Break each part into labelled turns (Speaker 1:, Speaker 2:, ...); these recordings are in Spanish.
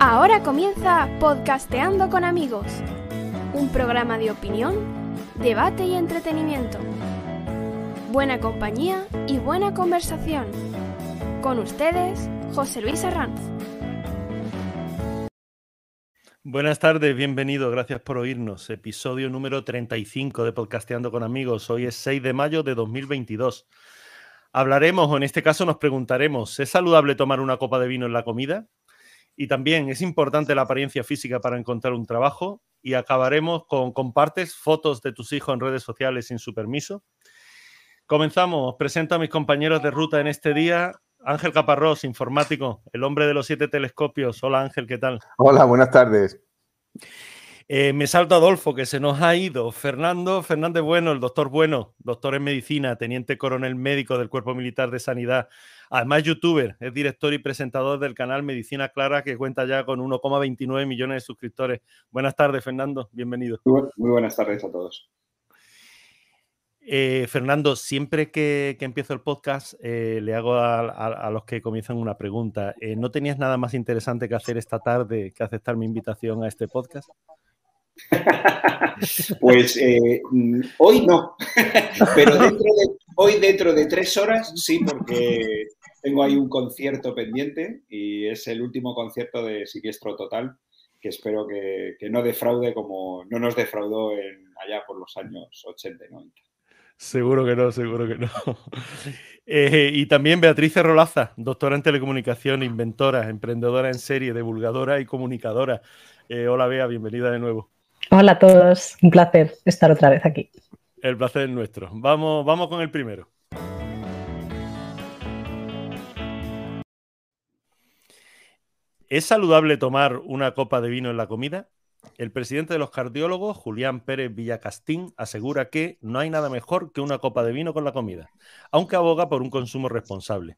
Speaker 1: Ahora comienza Podcasteando con amigos, un programa de opinión, debate y entretenimiento. Buena compañía y buena conversación. Con ustedes, José Luis Arranz.
Speaker 2: Buenas tardes, bienvenido, gracias por oírnos. Episodio número 35 de Podcasteando con amigos. Hoy es 6 de mayo de 2022. Hablaremos, o en este caso nos preguntaremos, ¿es saludable tomar una copa de vino en la comida? Y también, ¿es importante la apariencia física para encontrar un trabajo? Y acabaremos con, compartes fotos de tus hijos en redes sociales sin su permiso. Comenzamos, presento a mis compañeros de ruta en este día. Ángel Caparrós, informático, el hombre de los siete telescopios. Hola Ángel, ¿qué tal?
Speaker 3: Hola, buenas tardes.
Speaker 2: Eh, me salto Adolfo, que se nos ha ido. Fernando Fernández Bueno, el doctor Bueno, doctor en medicina, teniente coronel médico del Cuerpo Militar de Sanidad. Además, youtuber, es director y presentador del canal Medicina Clara, que cuenta ya con 1,29 millones de suscriptores. Buenas tardes, Fernando, bienvenido.
Speaker 4: Muy, muy buenas tardes a todos.
Speaker 2: Eh, Fernando, siempre que, que, empiezo el podcast, eh, le hago a, a, a, los que comienzan una pregunta. Eh, ¿No tenías nada más interesante que hacer esta tarde que aceptar mi invitación a este podcast?
Speaker 4: pues eh, hoy no, pero dentro de, hoy dentro de tres horas sí, porque tengo ahí un concierto pendiente y es el último concierto de Siniestro Total que espero que, que no defraude como no nos defraudó en, allá por los años 80 y 90.
Speaker 2: Seguro que no, seguro que no. Eh, y también Beatriz Rolaza, doctora en telecomunicación, inventora, emprendedora en serie, divulgadora y comunicadora. Eh, hola Bea, bienvenida de nuevo.
Speaker 5: Hola a todos, un placer estar otra vez aquí.
Speaker 2: El placer es nuestro. Vamos, vamos con el primero. ¿Es saludable tomar una copa de vino en la comida? El presidente de los cardiólogos, Julián Pérez Villacastín, asegura que no hay nada mejor que una copa de vino con la comida, aunque aboga por un consumo responsable.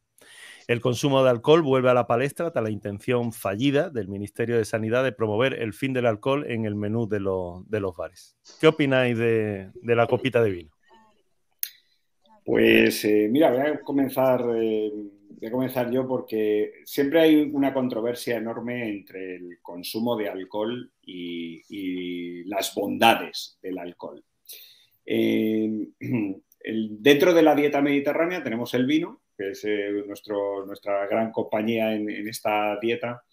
Speaker 2: El consumo de alcohol vuelve a la palestra tras la intención fallida del Ministerio de Sanidad de promover el fin del alcohol en el menú de, lo, de los bares. ¿Qué opináis de, de, la copita de vino?
Speaker 4: Pues eh, mira, voy a comenzar, eh, voy a comenzar yo porque siempre hay una controversia enorme entre el consumo de alcohol y, las bondades del alcohol. Dentro de la dieta mediterránea tenemos el vino, que es eh, nuestra gran compañía en, en, esta dieta.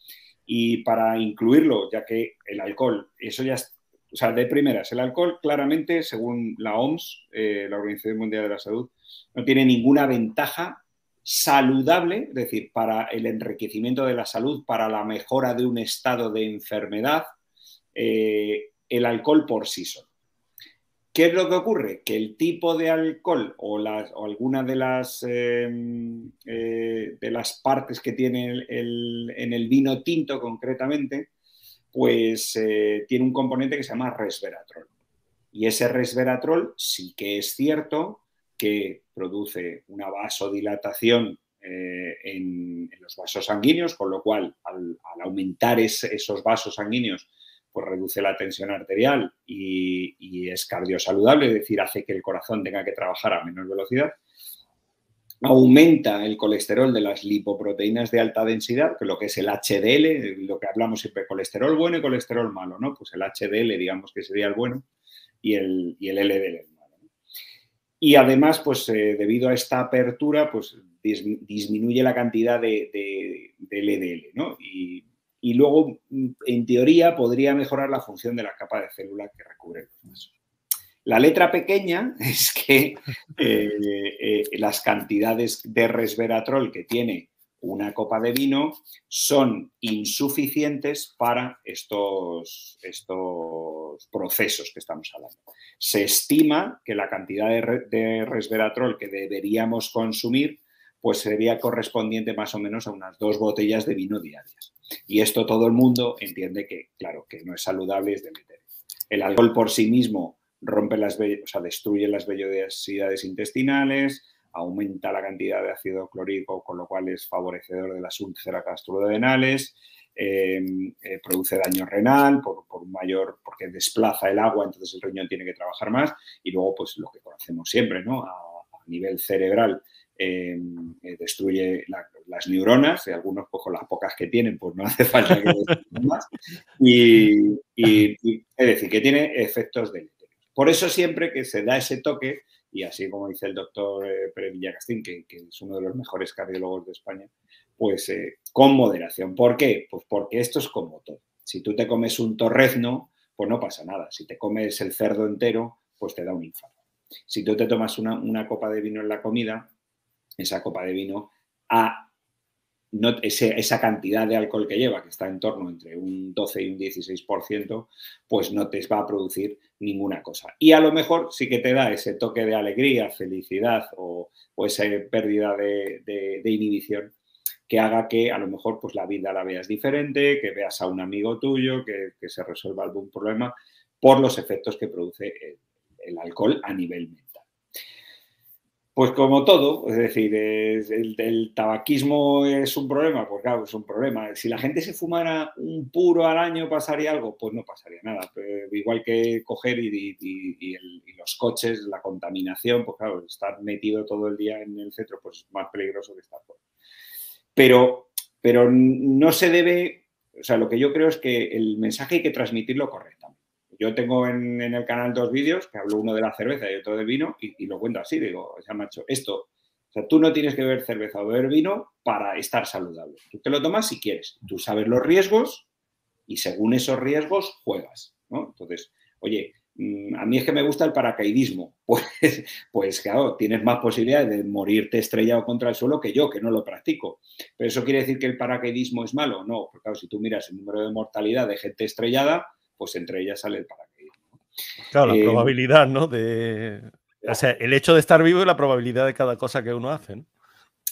Speaker 4: Y para incluirlo, ya que el alcohol, eso ya es, o sea, de primeras, el alcohol claramente, según la OMS, eh, la Organización Mundial de la Salud, no tiene ninguna ventaja saludable, es decir, para el enriquecimiento de la salud, para la mejora de un estado de enfermedad, eh, el alcohol por sí solo. ¿Qué es lo que ocurre? Que el tipo de alcohol o, las, o alguna de las, eh, eh, de las partes que tiene el, en el vino tinto concretamente, pues eh, tiene un componente que se llama resveratrol. Y ese resveratrol sí que es cierto que produce una vasodilatación eh, en, los vasos sanguíneos, con lo cual al, aumentar es, esos vasos sanguíneos pues reduce la tensión arterial y, es cardiosaludable, es decir, hace que el corazón tenga que trabajar a menor velocidad. Aumenta el colesterol de las lipoproteínas de alta densidad, que lo que es el HDL, lo que hablamos siempre, colesterol bueno y colesterol malo, ¿no? Pues el HDL, digamos que sería el bueno, y el, LDL. Y además, pues eh, debido a esta apertura, pues dis, disminuye la cantidad de, de, LDL, ¿no? Y luego, en teoría, podría mejorar la función de la capa de célula que recubre. La letra pequeña es que eh, eh, las cantidades de resveratrol que tiene una copa de vino son insuficientes para estos, estos procesos que estamos hablando. Se estima que la cantidad de, re, de resveratrol que deberíamos consumir pues sería correspondiente más o menos a unas dos botellas de vino diarias. Y esto todo el mundo entiende que, claro, que no es saludable es de meter. El alcohol por sí mismo rompe las, o sea, destruye las vellosidades intestinales, aumenta la cantidad de ácido clorhídrico, con lo cual es favorecedor de las úlceras gastrodenales, eh, eh, produce daño renal por, por, mayor, porque desplaza el agua, entonces el riñón tiene que trabajar más, y luego, pues lo que conocemos siempre, ¿no? A, nivel cerebral eh, destruye las neuronas, y algunos pues, con las pocas que tienen, pues no hace falta que más. Y, y, es decir, que tiene efectos deleterios. Por eso siempre que se da ese toque, y así como dice el doctor eh, Pérez Villacastín, que, que, es uno de los mejores cardiólogos de España, pues eh, con moderación. ¿Por qué? Pues porque esto es como todo. Si tú te comes un torrezno, pues no pasa nada. Si te comes el cerdo entero, pues te da un infarto. Si tú te tomas una, copa de vino en la comida, esa copa de vino a no, esa cantidad de alcohol que lleva, que está en torno entre un 12 y un 16%, pues no te va a producir ninguna cosa. Y a lo mejor sí que te da ese toque de alegría, felicidad o, esa pérdida de, inhibición que haga que a lo mejor pues, la vida la veas diferente, que veas a un amigo tuyo, que, se resuelva algún problema por los efectos que produce el alcohol a nivel mental. Pues como todo, es decir, el, tabaquismo es un problema, pues claro, es un problema. Si la gente se fumara un puro al año, ¿pasaría algo? Pues no pasaría nada. igual que coger y, los coches, la contaminación, pues claro, estar metido todo el día en el centro, pues es más peligroso que estar fuera. Pero, pero no se debe, o sea, lo que yo creo es que el mensaje hay que transmitirlo correctamente. Yo tengo en, el canal dos vídeos, que hablo uno de la cerveza y otro del vino, y, lo cuento así, digo, ya macho, esto, o sea, tú no tienes que beber cerveza o beber vino para estar saludable. Tú te lo tomas si quieres. Tú sabes los riesgos y según esos riesgos juegas, ¿no? Entonces, oye, mm, a mí es que me gusta el paracaidismo. Pues, pues claro, tienes más posibilidades de morirte estrellado contra el suelo que yo, que no lo practico. Pero eso quiere decir que el paracaidismo es malo. No, porque claro, si tú miras el número de mortalidad de gente estrellada, pues entre ellas sale el paracaidismo.
Speaker 2: Claro, la eh, probabilidad, ¿no? De, o sea, el hecho de estar vivo y la probabilidad de cada cosa que uno hace. ¿no?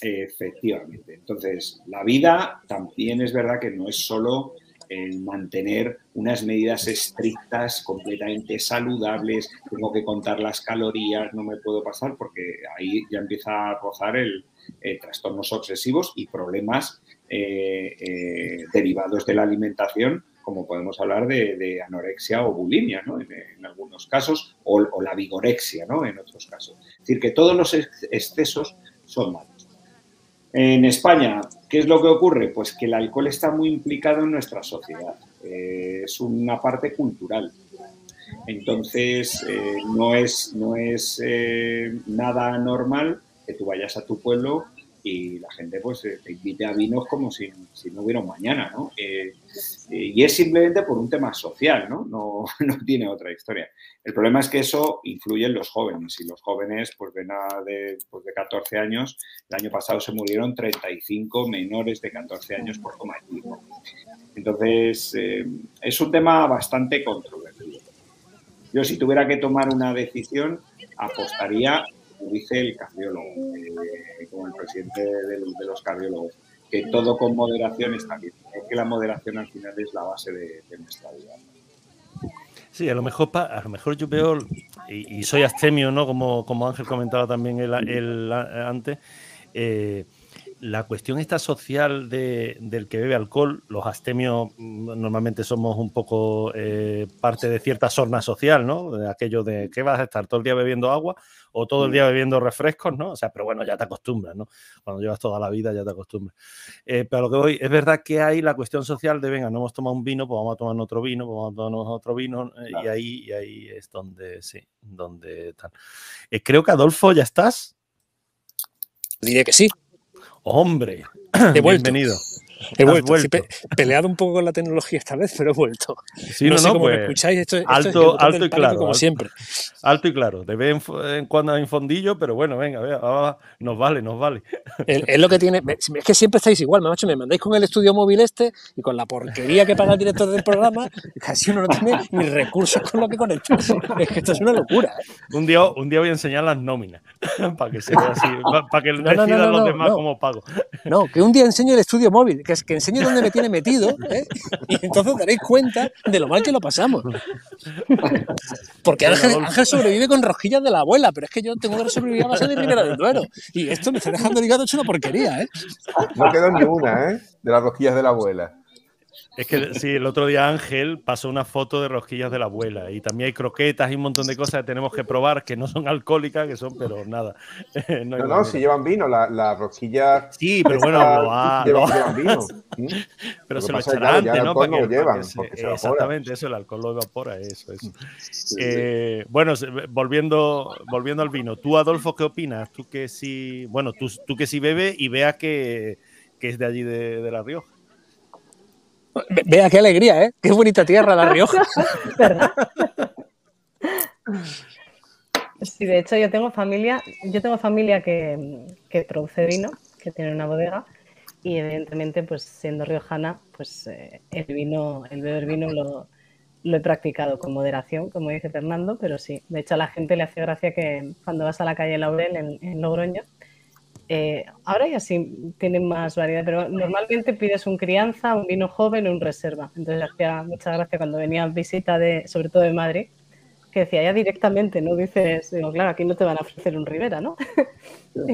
Speaker 4: Efectivamente. Entonces, la vida también es verdad que no es solo el mantener unas medidas estrictas, completamente saludables, tengo que contar las calorías, no me puedo pasar, porque ahí ya empieza a rozar el, eh, trastornos obsesivos y problemas eh, derivados de la alimentación como podemos hablar de, anorexia o bulimia, ¿no? en, algunos casos, o, la vigorexia, ¿no? en otros casos. Es decir, que todos los excesos son malos. En España, ¿qué es lo que ocurre? Pues que el alcohol está muy implicado en nuestra sociedad. Eh, es una parte cultural. Entonces, eh, no es, no es eh, nada normal que tú vayas a tu pueblo y la gente pues eh, te invite a vinos como si, no hubiera un mañana, ¿no? Eh, eh, y es simplemente por un tema social, ¿no? ¿no? ¿no? tiene otra historia. El problema es que eso influye en los jóvenes y los jóvenes pues ven a de, pues, de 14 años, el año pasado se murieron 35 menores de 14 años por de vino. Entonces, es un tema bastante controvertido. Yo si tuviera que tomar una decisión, apostaría dice el cardiólogo, eh, como el presidente de, los cardiólogos, que todo con moderación está bien. Es que la moderación al final es la base de, nuestra vida.
Speaker 2: Sí, a lo mejor a lo mejor yo veo, y, soy astemio, ¿no? Como, como Ángel comentaba también el, antes, eh, la cuestión esta social del que bebe alcohol, los astemios mm, normalmente somos un poco eh, parte de cierta sorna social, ¿no? De aquello de que vas a estar todo el día bebiendo agua o todo el día bebiendo refrescos, ¿no? O sea, pero bueno, ya te acostumbras, ¿no? Cuando llevas toda la vida ya te acostumbras. Eh, pero lo que voy, es verdad que hay la cuestión social de, venga, no hemos tomado un vino, pues vamos a tomar otro vino, pues vamos a tomar otro vino, eh, y, ahí, y ahí es donde, sí, donde están. creo que Adolfo, ¿ya estás?
Speaker 3: Diré que sí.
Speaker 2: Hombre, bienvenido.
Speaker 3: He vuelto. peleado un poco con la tecnología esta vez, pero he vuelto.
Speaker 2: Sí, no, sé cómo
Speaker 3: me pues, escucháis. Esto,
Speaker 2: alto, alto y claro.
Speaker 3: Como siempre.
Speaker 2: Alto y claro. De vez en cuando hay un fondillo, pero bueno, venga, venga nos vale, nos vale.
Speaker 3: Es, lo que tiene. Es que siempre estáis igual, macho. Me mandáis con el estudio móvil este y con la porquería que paga el director del programa, casi uno no tiene ni recursos con lo que conectar. Es que esto es una locura. ¿eh?
Speaker 2: Un, día, un día voy a enseñar las nóminas para que sea así, para que no, decidan los demás como pago.
Speaker 3: No, que un día enseño el estudio móvil que, que enseñe dónde me tiene metido, ¿eh? y entonces daréis cuenta de lo mal que lo pasamos. Porque Ángel, sobrevive con rojillas de la abuela, pero es que yo tengo que sobrevivir a base de primera del duero. Y esto me está dejando ligado hecho una porquería, ¿eh?
Speaker 6: No quedó ni una, ¿eh? De las rojillas de la abuela.
Speaker 2: Es que sí, el otro día Ángel pasó una foto de rosquillas de la abuela y también hay croquetas y un montón de cosas que tenemos que probar que no son alcohólicas, que son, pero nada.
Speaker 6: no, no, si llevan vino, las la rosquillas.
Speaker 2: Sí, pero bueno, lo llevan, vino. Pero se lo echará antes, ¿no? Para que, lo llevan, exactamente, eso, el alcohol lo evapora, eso, eso. Eh, bueno, volviendo, volviendo al vino, tú, Adolfo, ¿qué opinas? Tú que sí, bueno, tú, tú que sí bebes y veas que, que es de allí de, de La Rioja.
Speaker 3: Vea qué alegría, ¿eh? Qué bonita tierra La Rioja.
Speaker 5: Sí, de hecho yo tengo familia, yo tengo familia que, produce vino, que tiene una bodega, y evidentemente, pues siendo riojana, pues eh, el vino, el beber vino lo, he practicado con moderación, como dice Fernando, pero sí, de hecho a la gente le hace gracia que cuando vas a la calle Laurel en, en Logroño, eh, ahora ya sí tienen más variedad, pero normalmente pides un crianza, un vino joven o un reserva. Entonces hacía mucha gracia cuando venía visita de, sobre todo de Madrid, que decía ya directamente, no dices, digo, claro, aquí no te van a ofrecer un Rivera, ¿no?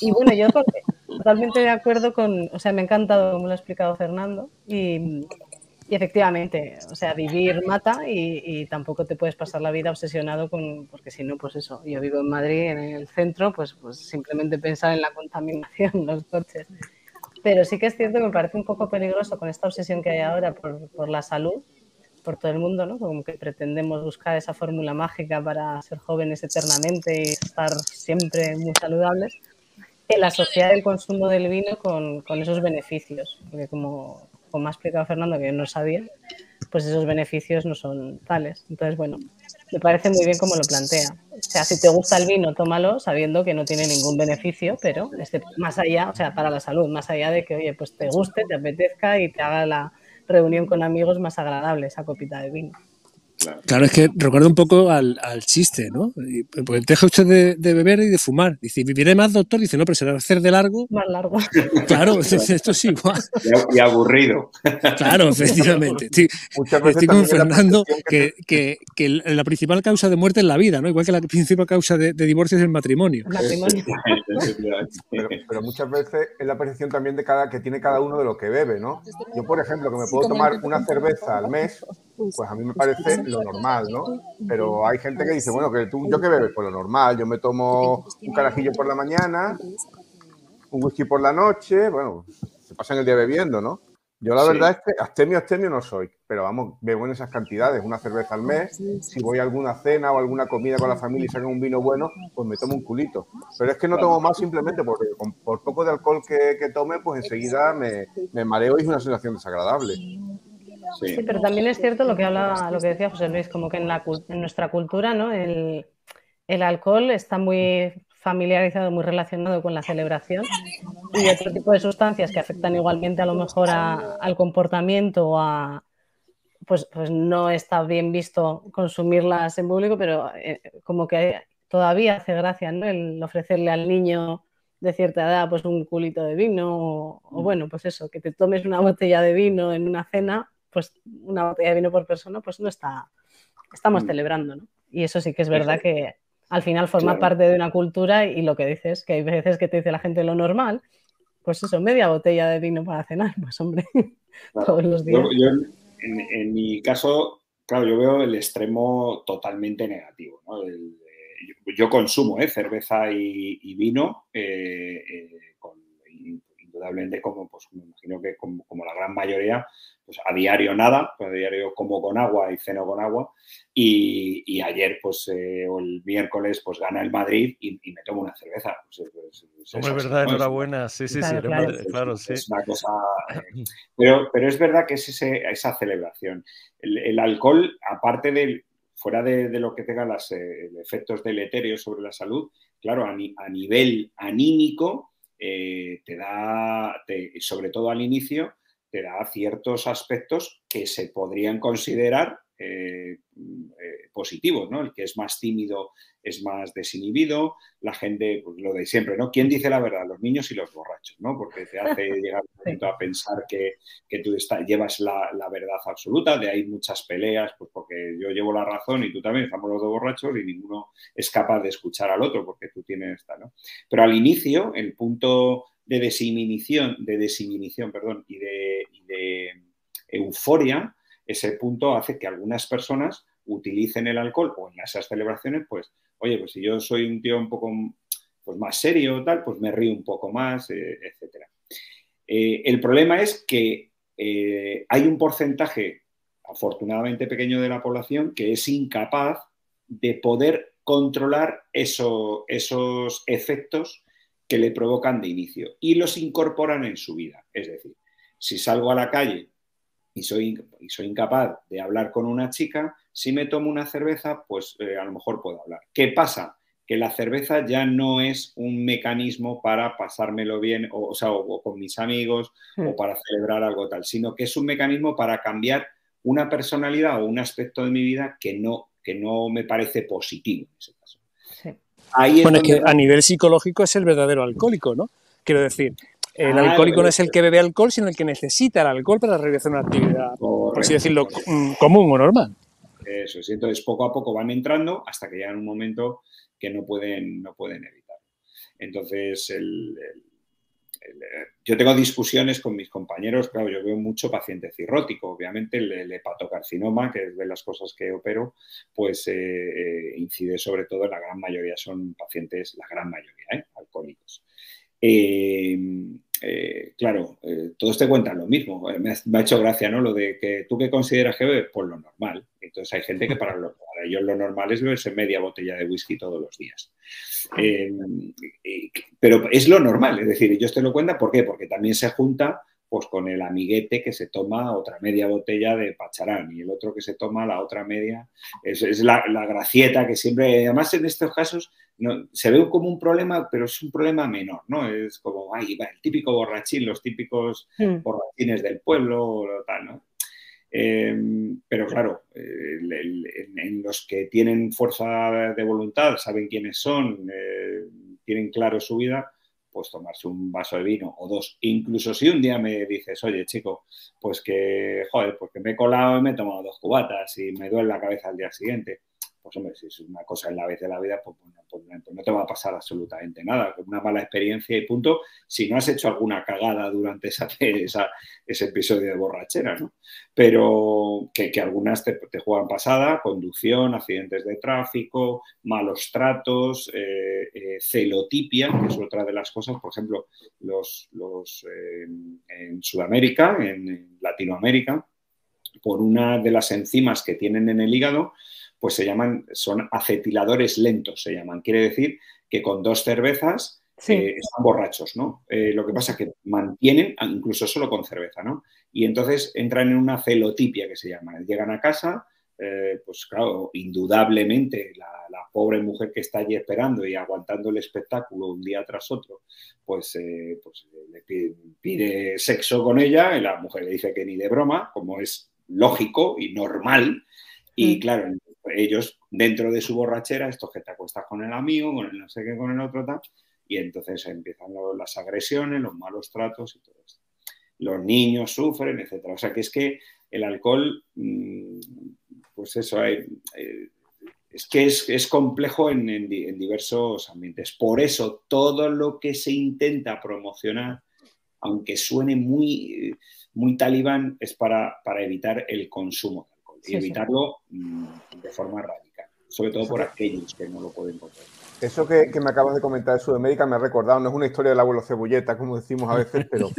Speaker 5: y, bueno, yo totalmente de acuerdo con, o sea, me ha encantado como lo ha explicado Fernando y, y efectivamente, o sea, vivir mata y, tampoco te puedes pasar la vida obsesionado con, porque si no, pues eso, yo vivo en Madrid, en el centro, pues, pues simplemente pensar en la contaminación, los coches. Pero sí que es cierto que me parece un poco peligroso con esta obsesión que hay ahora por, por la salud, por todo el mundo, ¿no? Como que pretendemos buscar esa fórmula mágica para ser jóvenes eternamente y estar siempre muy saludables, el asociar el consumo del vino con, con esos beneficios, porque como como me ha explicado Fernando, que yo no sabía, pues esos beneficios no son tales. Entonces, bueno, me parece muy bien como lo plantea. O sea, si te gusta el vino, tómalo sabiendo que no tiene ningún beneficio, pero este, más allá, o sea, para la salud, más allá de que, oye, pues te guste, te apetezca y te haga la reunión con amigos más agradable esa copita de vino.
Speaker 3: Claro. es que recuerda un poco al, chiste, ¿no? Pues deja usted de, beber y de fumar. Dice, ¿viviré más, doctor? Dice, no, pero se va a hacer de largo.
Speaker 5: Más largo.
Speaker 3: Claro, esto es igual.
Speaker 4: Y aburrido.
Speaker 3: Claro, efectivamente. estoy con Fernando que, que, que, la principal causa de muerte es la vida, ¿no? Igual que la principal causa de, divorcio es el matrimonio.
Speaker 6: Pero, muchas veces es la percepción también de cada que tiene cada uno de lo que bebe, ¿no? Yo, por ejemplo, que me puedo tomar una cerveza al mes, pues a mí me parece lo normal, ¿no? Pero hay gente que dice, bueno, que tú, ¿yo qué bebes? Pues lo normal, yo me tomo un carajillo por la mañana, un whisky por la noche, bueno, se pasan el día bebiendo, ¿no? Yo la verdad es que astemio, astemio no soy, pero vamos, bebo en esas cantidades, una cerveza al mes, si voy a alguna cena o alguna comida con la familia y sacan un vino bueno, pues me tomo un culito. Pero es que no tomo más simplemente porque por poco de alcohol que, tome, pues enseguida me, me mareo y es una sensación desagradable.
Speaker 5: Sí. pero también es cierto lo que habla, lo que decía José Luis, como que en, la, en nuestra cultura, ¿no? El, el, alcohol está muy familiarizado, muy relacionado con la celebración y otro tipo de sustancias que afectan igualmente a lo mejor al comportamiento o a pues, pues no está bien visto consumirlas en público, pero eh, como que todavía hace gracia ¿no? el ofrecerle al niño de cierta edad pues un culito de vino o, o, bueno, pues eso, que te tomes una botella de vino en una cena pues una botella de vino por persona, pues no está, estamos mm. celebrando, ¿no? Y eso sí que es verdad que al final forma parte de una cultura y lo que dices, que hay veces que te dice la gente lo normal, pues eso, media botella de vino para cenar, pues hombre, todos los días.
Speaker 4: Yo, en, mi caso, claro, yo veo el extremo totalmente negativo, ¿no? yo, consumo ¿eh? cerveza y, vino eh, eh, indudablemente como, pues me imagino que como, como la gran mayoría, pues a diario nada, pues a diario como con agua y ceno con agua. Y, ayer, pues, eh, o el miércoles, pues gana el Madrid y, me tomo una cerveza. Pues,
Speaker 2: es verdad, enhorabuena. Sí, sí, sí, claro, sí.
Speaker 4: Es una cosa, eh, pero, pero es verdad que es ese, esa celebración. El, alcohol, aparte de, fuera de, lo que tenga los eh, efectos deleterios sobre la salud, claro, a, a nivel anímico, te da, sobre todo al inicio, te da ciertos aspectos que se podrían considerar eh, eh, positivos, ¿no? El que es más tímido es más desinhibido, la gente, pues lo de siempre, ¿no? ¿Quién dice la verdad? Los niños y los borrachos, ¿no? Porque te hace llegar un momento a pensar que, tú llevas la, verdad absoluta, de ahí muchas peleas, pues porque yo llevo la razón y tú también, estamos los dos borrachos y ninguno es capaz de escuchar al otro porque tú tienes esta, ¿no? Pero al inicio, el punto de desinhibición, de desinhibición, perdón, y de, de euforia, ese punto hace que algunas personas utilicen el alcohol o en esas celebraciones, pues, oye, pues si yo soy un tío un poco pues, más serio o tal, pues me río un poco más, eh, etc. Eh, el problema es que eh, hay un porcentaje afortunadamente pequeño de la población que es incapaz de poder controlar esos efectos que le provocan de inicio y los incorporan en su vida. Es decir, si salgo a la calle y soy, y soy incapaz de hablar con una chica, si me tomo una cerveza, pues eh, a lo mejor puedo hablar. ¿Qué pasa? Que la cerveza ya no es un mecanismo para pasármelo bien, o, sea, o, con mis amigos, o hmm. para celebrar algo tal, sino que es un mecanismo para cambiar una personalidad o un aspecto de mi vida que no, que no me parece positivo en ese caso.
Speaker 3: bueno, es que a nivel psicológico es el verdadero alcohólico, ¿no? Quiero decir, el alcohólico no es el que bebe alcohol, sino el que necesita el alcohol para realizar una actividad, por así decirlo, mm, común o normal.
Speaker 4: Eso es. Entonces, poco a poco van entrando hasta que llegan un momento que no pueden, no pueden evitar. Entonces, yo tengo discusiones con mis compañeros, claro, yo veo mucho paciente cirrótico, obviamente el, hepatocarcinoma, que es de las cosas que opero, pues eh, eh, incide sobre todo en la gran mayoría, son pacientes, la gran mayoría, ¿eh? alcohólicos. Eh, claro, eh, todos te cuentan lo mismo. Eh, me ha, hecho gracia, ¿no? Lo de que tú qué consideras bebes, pues lo normal. Entonces hay gente que para, ellos lo normal es beberse media botella de whisky todos los días. pero es lo normal, es decir, ellos te lo cuentan, ¿por qué? Porque también se junta pues con el amiguete que se toma otra media botella de pacharán y el otro que se toma la otra media. Es, la, gracieta que siempre, además en estos casos no, se ve como un problema, pero es un problema menor, ¿no? Es como, ay, el típico borrachín, los típicos hmm. borrachines del pueblo o tal, ¿no? Em, pero claro, en, los que tienen fuerza de voluntad, saben quiénes son, eh, tienen claro su vida, pues tomarse un vaso de vino o dos. Incluso si un día me dices, oye, chico, pues que, joder, porque me he colado y me he tomado dos cubatas y me duele la cabeza al día siguiente pues hombre, si es una cosa en la vez de la vida, pues, pues, pues, no te va a pasar absolutamente nada. Una mala experiencia y punto, si no has hecho alguna cagada durante esa, ese episodio de borrachera, ¿no? Pero que, algunas te, juegan pasada, conducción, accidentes de tráfico, malos tratos, eh, eh, celotipia, que es otra de las cosas, por ejemplo, los, eh, en Sudamérica, en Latinoamérica, por una de las enzimas que tienen en el hígado, pues se llaman, son acetiladores lentos, se llaman. Quiere decir que con dos cervezas eh, están borrachos, ¿no? Eh, lo que pasa es que mantienen, ah, incluso solo con cerveza, ¿no? Y entonces entran en una celotipia que se llama. Llegan a casa, eh, pues claro, indudablemente la, pobre mujer que está allí esperando y aguantando el espectáculo un día tras otro, pues, pues le pide, pide, sexo con ella y la mujer le dice que ni de broma, como es lógico y normal. Y mm. claro, ellos dentro de su borrachera, esto que te acuestas con el amigo, con el no sé qué, con el otro tal, y entonces empiezan las agresiones, los malos tratos y todo esto. Los niños sufren, etcétera. O sea que es que el alcohol, mm, pues eso, eh, es que es, complejo en, diversos ambientes. Por eso todo lo que se intenta promocionar, aunque suene muy, muy talibán, es para, para evitar el consumo y evitarlo mm, de forma radical, sobre todo por aquellos que no lo pueden encontrar.
Speaker 6: Eso que, me acabas de comentar de Sudamérica me ha recordado, no es una historia del abuelo cebolleta, como decimos a veces, pero...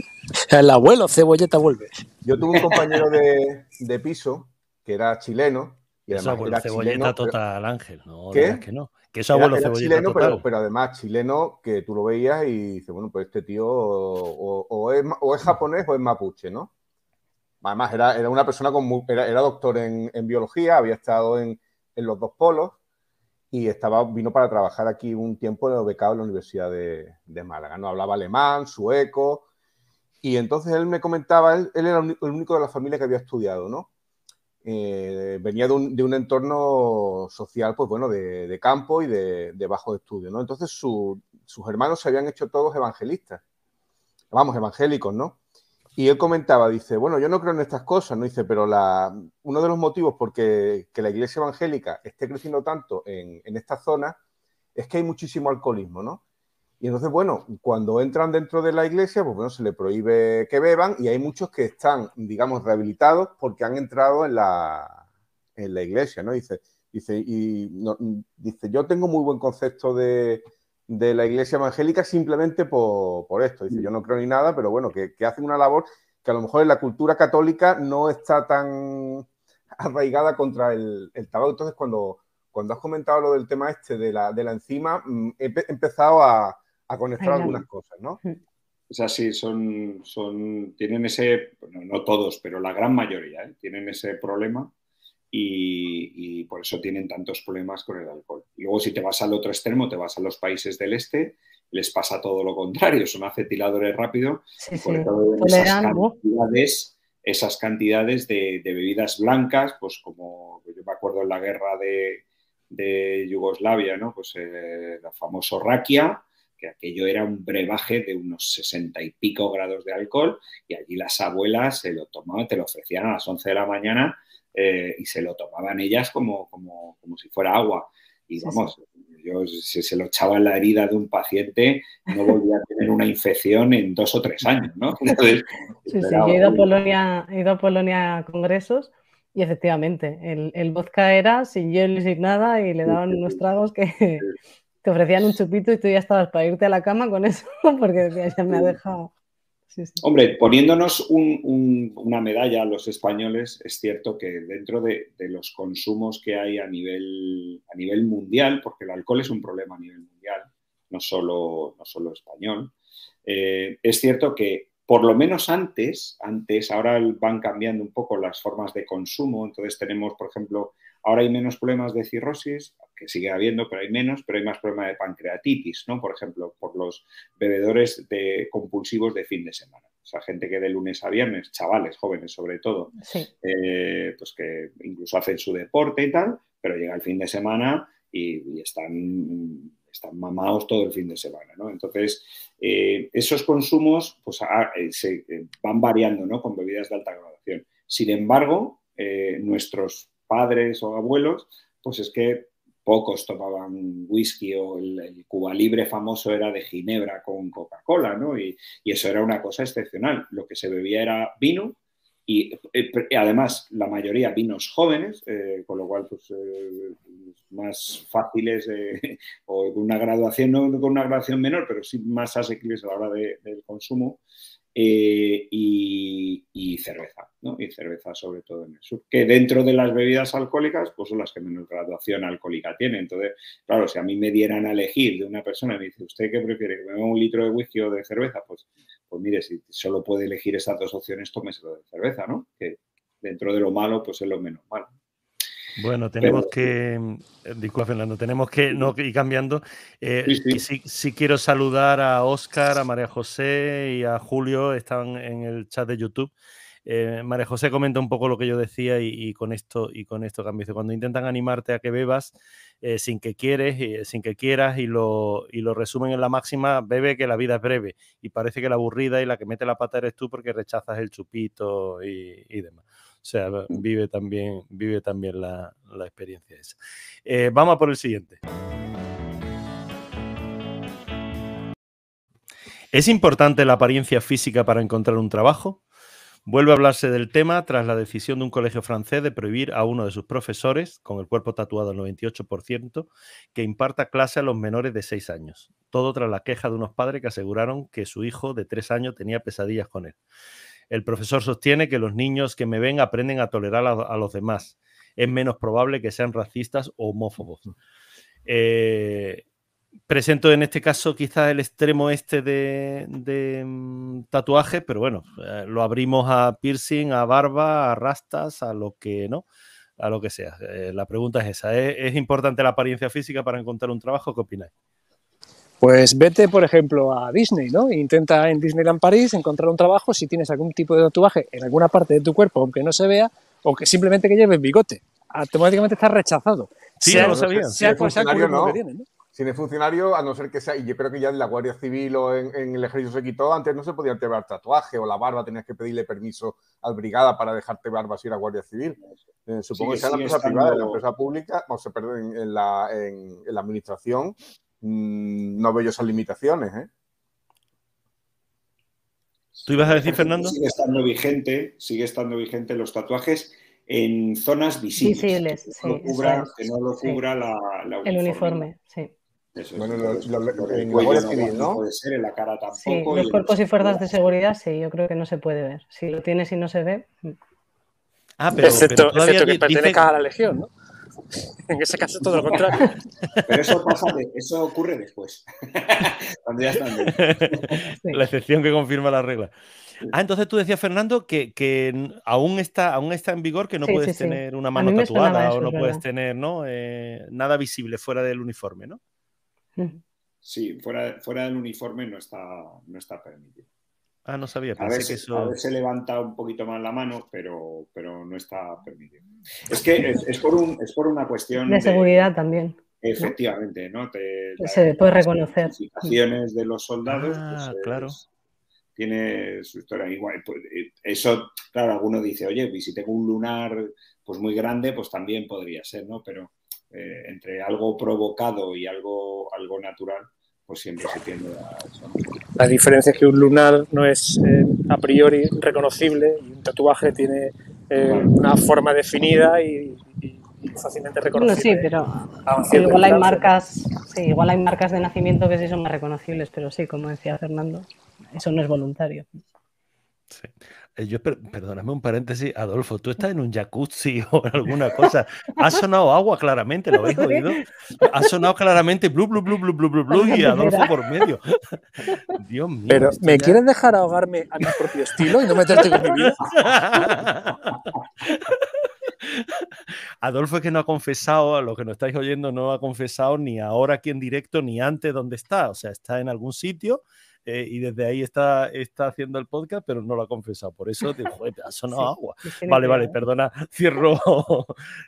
Speaker 3: El abuelo cebolleta vuelve.
Speaker 6: Yo tuve un compañero de, piso que era chileno.
Speaker 2: Y además abuelo cebolleta total, Ángel. No,
Speaker 6: ¿Qué?
Speaker 2: Que no. Que es abuelo cebolleta
Speaker 6: chileno, Pero, además chileno que tú lo veías y dices, bueno, pues este tío o, es, o es japonés o es mapuche, ¿no? Además, era, una persona con era, doctor en, biología, había estado en, los dos polos y estaba, vino para trabajar aquí un tiempo becado en la Universidad de, Málaga. ¿no? Hablaba alemán, sueco, y entonces él me comentaba, él, era el único de la familia que había estudiado, ¿no? Eh, venía de un, entorno social, pues bueno, de, campo y de, bajo estudio, ¿no? Entonces sus hermanos se habían hecho todos evangelistas, vamos, evangélicos, ¿no? Y él comentaba, dice, bueno, yo no creo en estas cosas, ¿no? Dice, pero la, uno de los motivos por que, la iglesia evangélica esté creciendo tanto en, esta zona es que hay muchísimo alcoholismo, ¿no? Y entonces, bueno, cuando entran dentro de la iglesia, pues bueno, se le prohíbe que beban y hay muchos que están, digamos, rehabilitados porque han entrado en la, en la iglesia, ¿no? Dice, dice, y dice, yo tengo muy buen concepto de, la iglesia evangélica simplemente por, esto. Dice, yo no creo ni nada, pero bueno, que, hacen una labor que a lo mejor en la cultura católica no está tan arraigada contra el, el tabaco. Entonces, cuando, cuando has comentado lo del tema este de la, de la enzima, mm, he empezado a, a conectar algunas cosas, ¿no?
Speaker 4: Es así, son, son, tienen ese, no todos, pero la gran mayoría, ¿eh? tienen ese problema y, por eso tienen tantos problemas con el alcohol. Y luego si te vas al otro extremo, te vas a los países del este, les pasa todo lo contrario, son acetiladores rápidos, por esas cantidades, esas cantidades de, bebidas blancas, pues como yo me acuerdo en la guerra de, Yugoslavia, ¿no? Pues eh, el famoso rakia, que aquello era un brebaje de unos sesenta y pico grados de alcohol y allí las abuelas se lo tomaban, te lo ofrecían a las 11 de la mañana eh, y se lo tomaban ellas como, como, como si fuera agua. Y vamos, yo si se lo echaba en la herida de un paciente, no volvía a tener una infección en dos o tres años, ¿no?
Speaker 5: sí, sí, yo he ido, a Polonia, he ido a Polonia a congresos y efectivamente, el, el vodka era sin hielo y sin nada y le daban unos tragos que, te ofrecían un chupito y tú ya estabas para irte a la cama con eso, porque decías, ya me ha dejado.
Speaker 4: Hombre, poniéndonos una medalla a los españoles, es cierto que dentro de, los consumos que hay a nivel, a nivel mundial, porque el alcohol es un problema a nivel mundial, no solo, no solo español, eh, es cierto que por lo menos antes, antes, ahora van cambiando un poco las formas de consumo, entonces tenemos, por ejemplo, Ahora hay menos problemas de cirrosis, que sigue habiendo, pero hay menos, pero hay más problemas de pancreatitis, ¿no? Por ejemplo, por los bebedores de, compulsivos de fin de semana. O sea, gente que de lunes a viernes, chavales, jóvenes sobre todo, eh, pues que incluso hacen su deporte y tal, pero llega el fin de semana y, están, están mamados todo el fin de semana, ¿no? Entonces, eh, esos consumos pues, eh, se van variando, ¿no? Con bebidas de alta graduación. Sin embargo, nuestros padres o abuelos, pues es que pocos tomaban whisky o el, Cuba Libre famoso era de Ginebra con Coca-Cola, ¿no? Y, eso era una cosa excepcional. Lo que se bebía era vino y, eh, además la mayoría vinos jóvenes, eh, con lo cual pues eh, más fáciles o con una graduación, no con una graduación menor, pero sí más asequibles a la hora del consumo. Eh, y, cerveza, ¿no? Y cerveza sobre todo en el sur, que dentro de las bebidas alcohólicas, pues son las que menos graduación alcohólica tienen. Entonces, claro, si a mí me dieran a elegir de una persona y me dice, ¿usted qué prefiere? ¿Que me un litro de whisky o de cerveza? Pues, pues mire, si solo puede elegir esas dos opciones, tómeselo de cerveza, ¿no? Que dentro de lo malo, pues es lo menos malo.
Speaker 2: Bueno, tenemos que, eh, disculpa Fernando, tenemos que no ir cambiando. Eh, sí, quiero saludar a Oscar, a María José y a Julio, están en el chat de YouTube. Eh, María José comenta un poco lo que yo decía y, con esto y con esto cambio. Cuando intentan animarte a que bebas sin que quieres, sin que quieras y lo, y lo resumen en la máxima, bebe que la vida es breve y parece que la aburrida y la que mete la pata eres tú porque rechazas el chupito y demás. Sea, vive también, vive también la, experiencia esa. Eh, vamos a por el siguiente. ¿Es importante la apariencia física para encontrar un trabajo? Vuelve a hablarse del tema tras la decisión de un colegio francés de prohibir a uno de sus profesores, con el cuerpo tatuado al 98%, que imparta clase a los menores de 6 años. Todo tras la queja de unos padres que aseguraron que su hijo de 3 años tenía pesadillas con él. El profesor sostiene que los niños que me ven aprenden a tolerar a, los demás. Es menos probable que sean racistas o homófobos. Eh, presento en este caso quizás el extremo este de, mm, tatuaje, pero bueno, eh, lo abrimos a piercing, a barba, a rastas, a lo que no, a lo que sea. Eh, la pregunta es esa. ¿Es, importante la apariencia física para encontrar un trabajo? ¿Qué opináis?
Speaker 3: Pues vete, por ejemplo, a Disney, ¿no? Intenta en Disneyland París encontrar un trabajo si tienes algún tipo de tatuaje en alguna parte de tu cuerpo, aunque no se vea, o que simplemente que lleves bigote. Automáticamente estás rechazado.
Speaker 2: Sí, no lo sabía.
Speaker 6: Sea, no. que ¿no? Si no es funcionario, a no ser que sea, y yo creo que ya en la Guardia Civil o en, el ejército se quitó, antes no se podía llevar tatuaje o la barba, tenías que pedirle permiso al brigada para dejarte barba si era Guardia Civil. Eh, supongo que sea en la empresa privada, en la empresa pública, o se perdón, en la, en la administración, mm, no veo yo esas limitaciones. ¿eh?
Speaker 2: ¿Tú ibas a decir, Fernando?
Speaker 4: Sigue estando vigente, sigue estando vigente los tatuajes en zonas visibles.
Speaker 5: Visibles,
Speaker 4: que
Speaker 5: sí.
Speaker 4: no, cubra,
Speaker 5: es,
Speaker 4: que no lo
Speaker 5: sí.
Speaker 4: cubra la, la
Speaker 5: El uniforme, sí.
Speaker 4: Eso es.
Speaker 6: Bueno, lo-
Speaker 4: Entonces,
Speaker 6: lo-
Speaker 4: lo del
Speaker 6: en la
Speaker 4: cuello
Speaker 6: Guardia
Speaker 4: no,
Speaker 6: Civil,
Speaker 4: no
Speaker 6: ¿no?
Speaker 4: puede ser, en la cara tampoco.
Speaker 5: Sí, los cuerpos y fuerzas de seguridad, sí, yo creo que no se puede ver. Si lo tienes y no se ve.
Speaker 2: Ah, pero,
Speaker 3: excepto,
Speaker 2: pero todavía
Speaker 3: excepto que
Speaker 2: dice-
Speaker 3: pertenezca a la Legión, ¿no? En ese caso, todo lo contrario.
Speaker 4: Pero eso pasa, de- eso ocurre después. Cuando ya están
Speaker 2: la excepción que confirma la regla. Ah, entonces tú decías, Fernando, que, que aún, está, aún está en vigor, que no
Speaker 5: Sí,
Speaker 2: puedes
Speaker 5: sí, sí.
Speaker 2: tener una mano tatuada
Speaker 5: eso,
Speaker 2: o no
Speaker 5: es
Speaker 2: puedes
Speaker 5: verdad.
Speaker 2: tener ¿no? Eh, nada visible fuera del uniforme, ¿no?
Speaker 5: Mm.
Speaker 4: Sí, fuera, fuera del uniforme no está, no está permitido.
Speaker 2: Ah, no sabía,
Speaker 4: A
Speaker 2: pensé
Speaker 4: veces,
Speaker 2: que eso...
Speaker 4: a veces levanta un poquito más la mano, pero, pero no está permitido. Es que es, es por, un, es por una cuestión
Speaker 5: de seguridad también.
Speaker 4: Efectivamente, ¿no? Te-
Speaker 5: Se puede
Speaker 4: las
Speaker 5: reconocer.
Speaker 4: identificaciones de los soldados.
Speaker 2: Ah,
Speaker 4: pues,
Speaker 2: claro.
Speaker 4: es- tiene su historia igual. pues, eh, eso, claro, alguno dice, oye, y si tengo un lunar pues muy grande, pues también podría ser, ¿no? Pero eh, entre algo provocado y algo, algo natural, pues siempre se tiende a eso. ¿no?
Speaker 3: La diferencia es que un lunar no es eh, a priori reconocible y un tatuaje tiene eh, una forma definida y, y- y fácilmente
Speaker 5: Bueno,
Speaker 3: reconocible.
Speaker 5: sí, pero
Speaker 3: a cierta
Speaker 5: igual hay marcas, sí, igual hay marcas de nacimiento que sí son más reconocibles, pero sí, como decía Fernando, eso no es voluntario.
Speaker 2: Sí. Eh, Yo, per- perdóname un paréntesis, Adolfo, ¿tú estás en un jacuzzi o en alguna cosa? Ha sonado agua claramente, ¿lo habéis oído? Ha sonado claramente blu, blu, blu, blu, blu, blu, blu, y Adolfo por medio. Dios mío.
Speaker 3: Pero, ¿me
Speaker 2: ya-
Speaker 3: quieres dejar ahogarme a mi propio estilo y no meterte con mi vida?
Speaker 2: Adolfo es que no ha confesado, a los que nos estáis oyendo, no ha confesado ni ahora aquí en directo ni antes dónde está. O sea, está en algún sitio eh, y desde ahí está, está haciendo el podcast, pero no lo ha confesado. Por eso digo, joder, te ha sonado
Speaker 5: Sí,
Speaker 2: agua. Vale, vale,
Speaker 5: cuidado.
Speaker 2: perdona, cierro,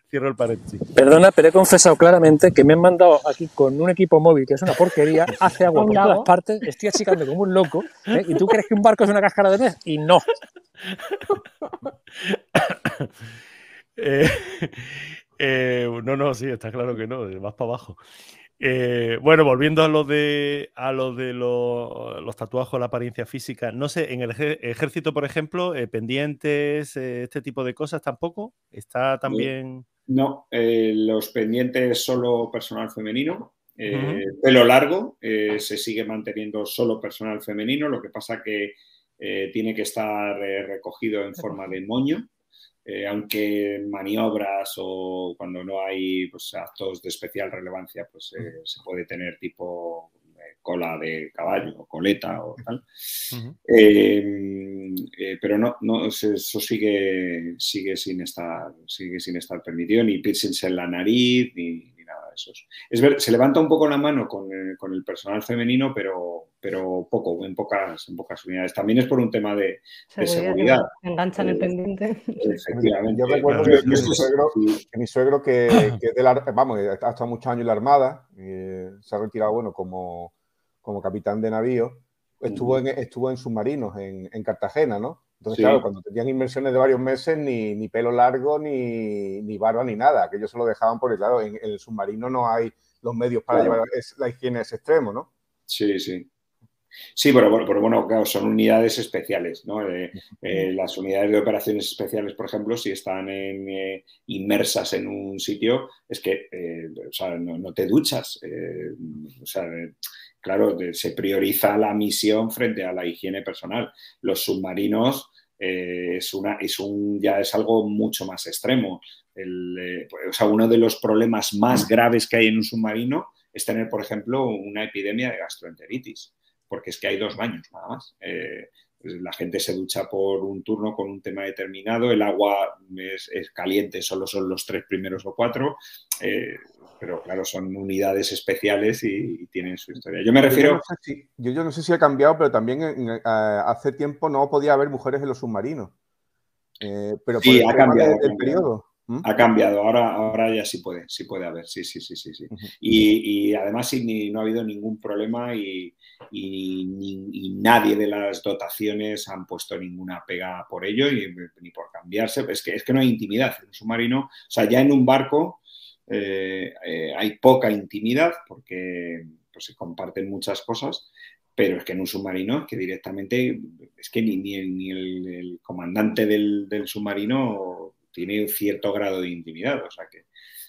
Speaker 2: cierro el paréntesis.
Speaker 3: Perdona, pero he confesado claramente que me han mandado aquí con un equipo móvil que es una porquería, hace agua por todas partes, estoy achicando como un loco, ¿eh? y tú crees que un barco es una cáscara de nuez, y no.
Speaker 2: Eh, eh, no, no, sí, está claro que no, vas para abajo. Eh, bueno, volviendo a lo de a lo de lo- los tatuajes, la apariencia física, no sé, en el ejército, por ejemplo, eh, pendientes, eh, este tipo de cosas tampoco. Está también.
Speaker 4: No, eh, los pendientes solo personal femenino. Eh, Pelo largo, eh, se sigue manteniendo solo personal femenino, lo que pasa que eh, tiene que estar eh, recogido en forma de moño, eh, aunque maniobras o cuando no hay pues, actos de especial relevancia, pues eh, se puede tener tipo eh, cola de caballo o coleta o tal. Eh, pero no, no eso eso sigue, sigue, sin estar, sigue sin estar permitido, ni piercings en la nariz, ni, Es ver, se levanta un poco la mano con, el- con el personal femenino, pero, pero poco, en pocas, en pocas unidades. También es por un tema de, de seguridad.
Speaker 5: Enganchan el
Speaker 4: Eh,
Speaker 5: pendiente.
Speaker 4: Efectivamente.
Speaker 6: Yo recuerdo que, que mi suegro, que mi suegro que, que es de la- vamos, ha estado muchos años en la Armada, eh, se ha retirado, bueno, como, como capitán de navío, estuvo en, estuvo en submarinos en, en Cartagena, ¿no? Entonces,
Speaker 4: Sí.
Speaker 6: claro, cuando tenían inmersiones de varios meses, ni, ni pelo largo, ni, ni barba, ni nada, que ellos se lo dejaban porque, claro, en, en el submarino no hay los medios para
Speaker 4: Claro.
Speaker 6: llevar es- la higiene a ese extremo, ¿no?
Speaker 4: Sí, sí. Sí, pero, bueno, pero bueno, claro, son unidades especiales, ¿no? Eh, eh, las unidades de operaciones especiales, por ejemplo, si están en, eh, inmersas en un sitio, es que, o sea, no, no te duchas. o sea, claro, se prioriza la misión frente a la higiene personal. Los submarinos eh, es, una, es un, ya es algo mucho más extremo. Eh, o sea, uno de los problemas más graves que hay en un submarino es tener, por ejemplo, una epidemia de gastroenteritis porque es que hay dos baños nada más. Eh, la gente se ducha por un turno con un tema determinado, el agua es, es caliente, solo son los tres primeros o cuatro, eh, pero claro, son unidades especiales y, y tienen su historia. Yo me
Speaker 6: Yo
Speaker 4: refiero...
Speaker 6: no sé si, yo, yo no sé si ha cambiado, pero también eh, hace tiempo no podía haber mujeres en los submarinos. Eh, pero
Speaker 4: Sí,
Speaker 6: el
Speaker 4: ha cambiado,
Speaker 6: del
Speaker 4: cambiado.
Speaker 6: periodo.
Speaker 4: Ha cambiado, ahora, ahora ya sí puede, sí puede haber, sí, sí, sí, sí. sí. Y, y además sí, ni- no ha habido ningún problema y, y ni- y nadie de las dotaciones han puesto ninguna pega por ello y, ni por cambiarse. Es que, es que no hay intimidad en un submarino. O sea, ya en un barco eh, eh, hay poca intimidad porque, pues se comparten muchas cosas, pero es que en un submarino es que directamente, es que ni, ni, el, comandante del, submarino tiene cierto grado de intimidad, o sea que...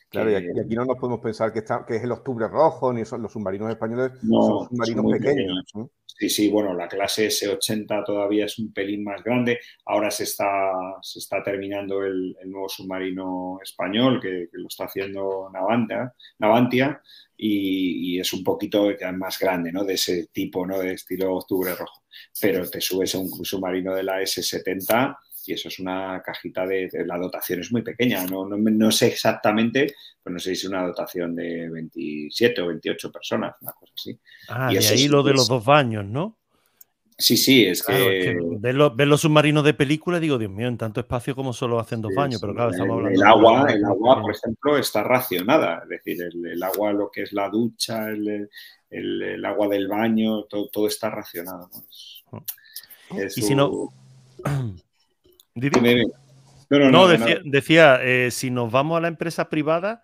Speaker 6: Claro, y aquí, no nos podemos pensar que, está, que es el octubre rojo, ni son los submarinos españoles, son submarinos pequeños.
Speaker 4: Sí, sí, bueno, la clase S80 todavía es un pelín más grande. Ahora se está, se está terminando el, nuevo submarino español que, lo está haciendo Navantia, Navantia y, es un poquito más grande, ¿no? De ese tipo, ¿no? De estilo octubre rojo. Pero te subes a un submarino de la S70 y eso es una cajita de, la dotación es muy pequeña, no, no, sé exactamente, pero no sé si es una dotación de 27 o 28 personas, una cosa así.
Speaker 2: Ah, y, ahí lo de los dos baños, ¿no?
Speaker 4: Sí, sí, es que.
Speaker 2: ver, los, submarinos de película digo, Dios mío, en tanto espacio como solo hacen dos baños, pero claro, estamos hablando.
Speaker 4: El agua, el agua, por ejemplo, está racionada, es decir, el, agua, lo que es la ducha, el, agua del baño, todo, todo está racionado.
Speaker 2: y si no. No, decía, eh, si nos vamos a la empresa privada,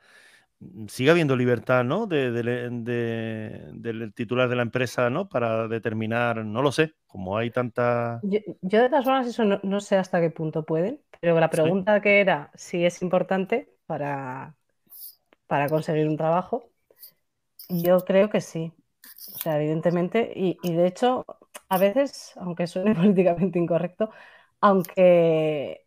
Speaker 2: sigue habiendo libertad, ¿no? del titular de la empresa, ¿no? Para determinar, no lo sé, como hay tanta...
Speaker 5: Yo, de todas formas eso no, sé hasta qué punto pueden, pero la pregunta que era si es importante para, para conseguir un trabajo, yo creo que sí. O sea, evidentemente, y, y de hecho, a veces, aunque suene políticamente incorrecto, aunque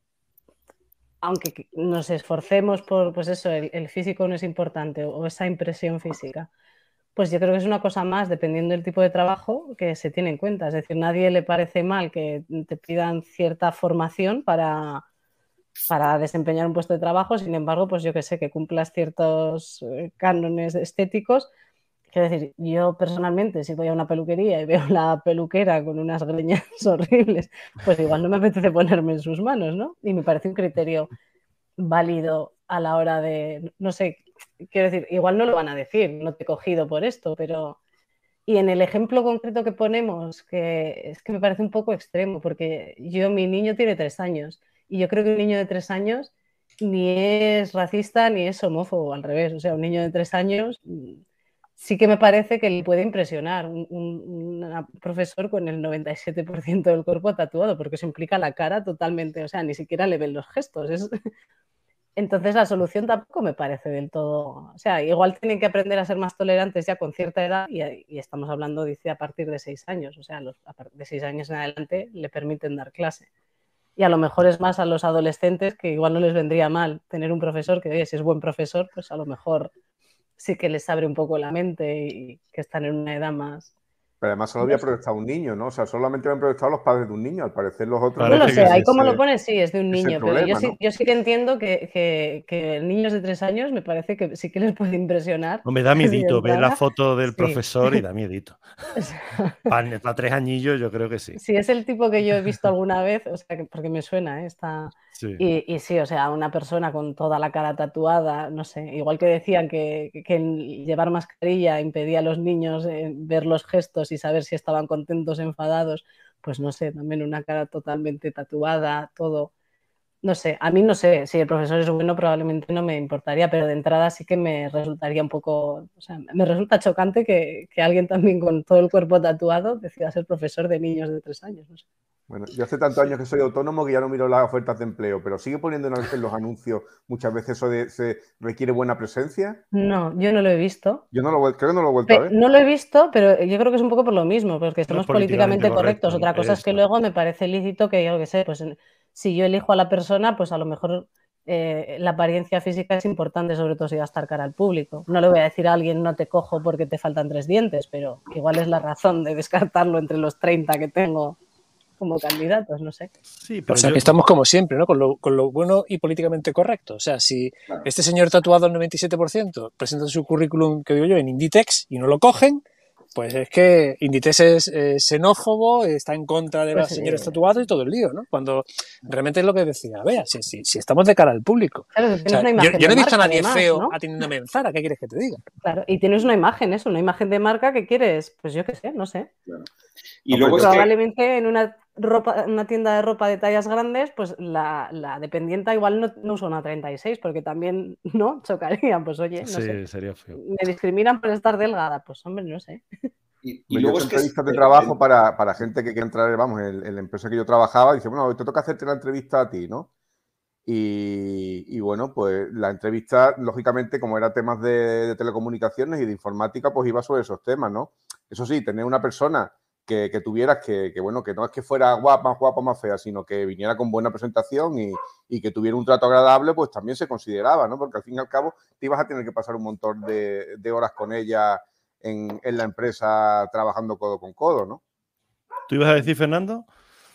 Speaker 5: aunque nos esforcemos por, pues eso, el, físico no es importante o esa impresión física, pues yo creo que es una cosa más, dependiendo del tipo de trabajo, que se tiene en cuenta. Es decir, nadie le parece mal que te pidan cierta formación para, para desempeñar un puesto de trabajo, sin embargo, pues yo que sé, que cumplas ciertos eh, cánones estéticos Quiero decir, yo personalmente, si voy a una peluquería y veo la peluquera con unas greñas horribles, pues igual no me apetece ponerme en sus manos, ¿no? Y me parece un criterio válido a la hora de, no sé, quiero decir, igual no lo van a decir, no te he cogido por esto, pero... Y en el ejemplo concreto que ponemos, que es que me parece un poco extremo, porque yo, mi niño tiene tres años, y yo creo que un niño de tres años ni es racista ni es homófobo, al revés. O sea, un niño de tres años sí que me parece que le puede impresionar un, profesor con el 97% del cuerpo tatuado, porque eso implica la cara totalmente, o sea, ni siquiera le ven los gestos. Entonces la solución tampoco me parece del todo, o sea, igual tienen que aprender a ser más tolerantes ya con cierta edad y, estamos hablando, dice, a partir de seis años, o sea, de seis años en adelante le permiten dar clase. Y a lo mejor es más a los adolescentes que igual no les vendría mal tener un profesor que, oye, si es buen profesor, pues a lo mejor sí que les abre un poco la mente y que están en una edad más.
Speaker 6: Pero además solo había protestado un niño, ¿no? O sea, solamente habían protestado los padres de un niño, al parecer los otros...
Speaker 5: No lo sé, ahí como lo pones, sí, es de un niño, pero yo, sí, yo, sí, que entiendo que, que, que, niños de tres años me parece que sí que les puede impresionar.
Speaker 2: No, me da miedito ver la foto del profesor y da miedito. para, tres añillos yo creo que sí.
Speaker 5: Sí, es el tipo que yo he visto alguna vez, o sea, porque me suena, ¿eh? Está... Y, y, sí, o sea, una persona con toda la cara tatuada, no sé, igual que decían que, llevar mascarilla impedía a los niños eh, ver los gestos y saber si estaban contentos enfadados, pues no sé, también una cara totalmente tatuada, todo. No sé, a mí no sé, si el profesor es bueno probablemente no me importaría, pero de entrada sí que me resultaría un poco, o sea, me resulta chocante que, que alguien también con todo el cuerpo tatuado decida ser profesor de niños de tres años. No sé.
Speaker 6: Bueno, yo hace tantos años que soy autónomo que ya no miro las ofertas de empleo, pero sigue poniendo en los anuncios muchas veces eso de se requiere buena presencia.
Speaker 5: No, yo no lo he visto.
Speaker 6: Yo no lo, creo que no lo he vuelto a ver.
Speaker 5: No lo he visto, pero yo creo que es un poco por lo mismo, porque estamos políticamente, correctos. Otra cosa es que luego me parece lícito que yo que sé, pues si yo elijo a la persona, pues a lo mejor eh, la apariencia física es importante, sobre todo si va a estar cara al público. No le voy a decir a alguien no te cojo porque te faltan tres dientes, pero igual es la razón de descartarlo entre los 30 que tengo como candidatos, no sé.
Speaker 3: Sí, pero o sea, que estamos como siempre, ¿no? Con lo, con lo, bueno y políticamente correcto. O sea, si este señor tatuado al 97% presenta su currículum, que digo yo, en Inditex y no lo cogen, pues es que Inditex es xenófobo, está en contra de pues los señores tatuados y todo el lío, ¿no? Cuando realmente es lo que decía, vea, si, si, si estamos de cara al público.
Speaker 5: Claro, yo, no
Speaker 3: he visto a nadie feo ¿no? atendiéndome en Zara, ¿qué quieres que te diga?
Speaker 5: Claro, y tienes una imagen, eso, una imagen de marca que quieres, pues yo qué sé, no sé.
Speaker 4: Y luego
Speaker 5: probablemente en una ropa, una tienda de ropa de tallas grandes, pues la, la dependienta igual no, no, usa una 36, porque también, ¿no? Chocaría, pues oye, no
Speaker 2: sí,
Speaker 5: sé.
Speaker 2: sería feo.
Speaker 5: Me discriminan por estar delgada, pues hombre, no sé.
Speaker 6: Y, y luego es entrevistas que... de trabajo para, para, gente que quiere entrar, vamos, en, en, la empresa que yo trabajaba, dice, bueno, te toca hacerte la entrevista a ti, ¿no? Y, y, bueno, pues la entrevista, lógicamente, como era temas de, de, telecomunicaciones y de informática, pues iba sobre esos temas, ¿no? Eso sí, tener una persona que, tuvieras que, bueno, que no es que fuera guapa, más guapa, más fea, sino que viniera con buena presentación y, que tuviera un trato agradable, pues también se consideraba, ¿no? Porque al fin y al cabo te ibas a tener que pasar un montón de, de horas con ella en, en la empresa trabajando codo con codo, ¿no?
Speaker 2: ¿Tú ibas a decir, Fernando?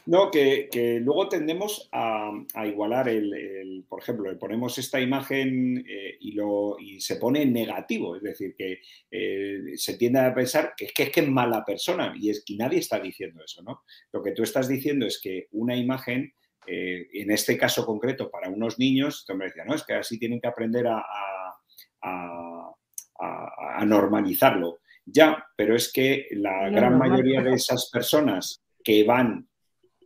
Speaker 4: No, que, que, luego tendemos a, a igualar el, el, por ejemplo, le ponemos esta imagen eh, y, lo, y se pone en negativo, es decir, que eh, se tiende a pensar que es que es que es mala persona y es que nadie está diciendo eso, ¿no? Lo que tú estás diciendo es que una imagen, eh, en este caso concreto, para unos niños, te me decía, no, es que así tienen que aprender a, a, a normalizarlo. Ya, pero es que la no, gran no, mayoría no. de esas personas que van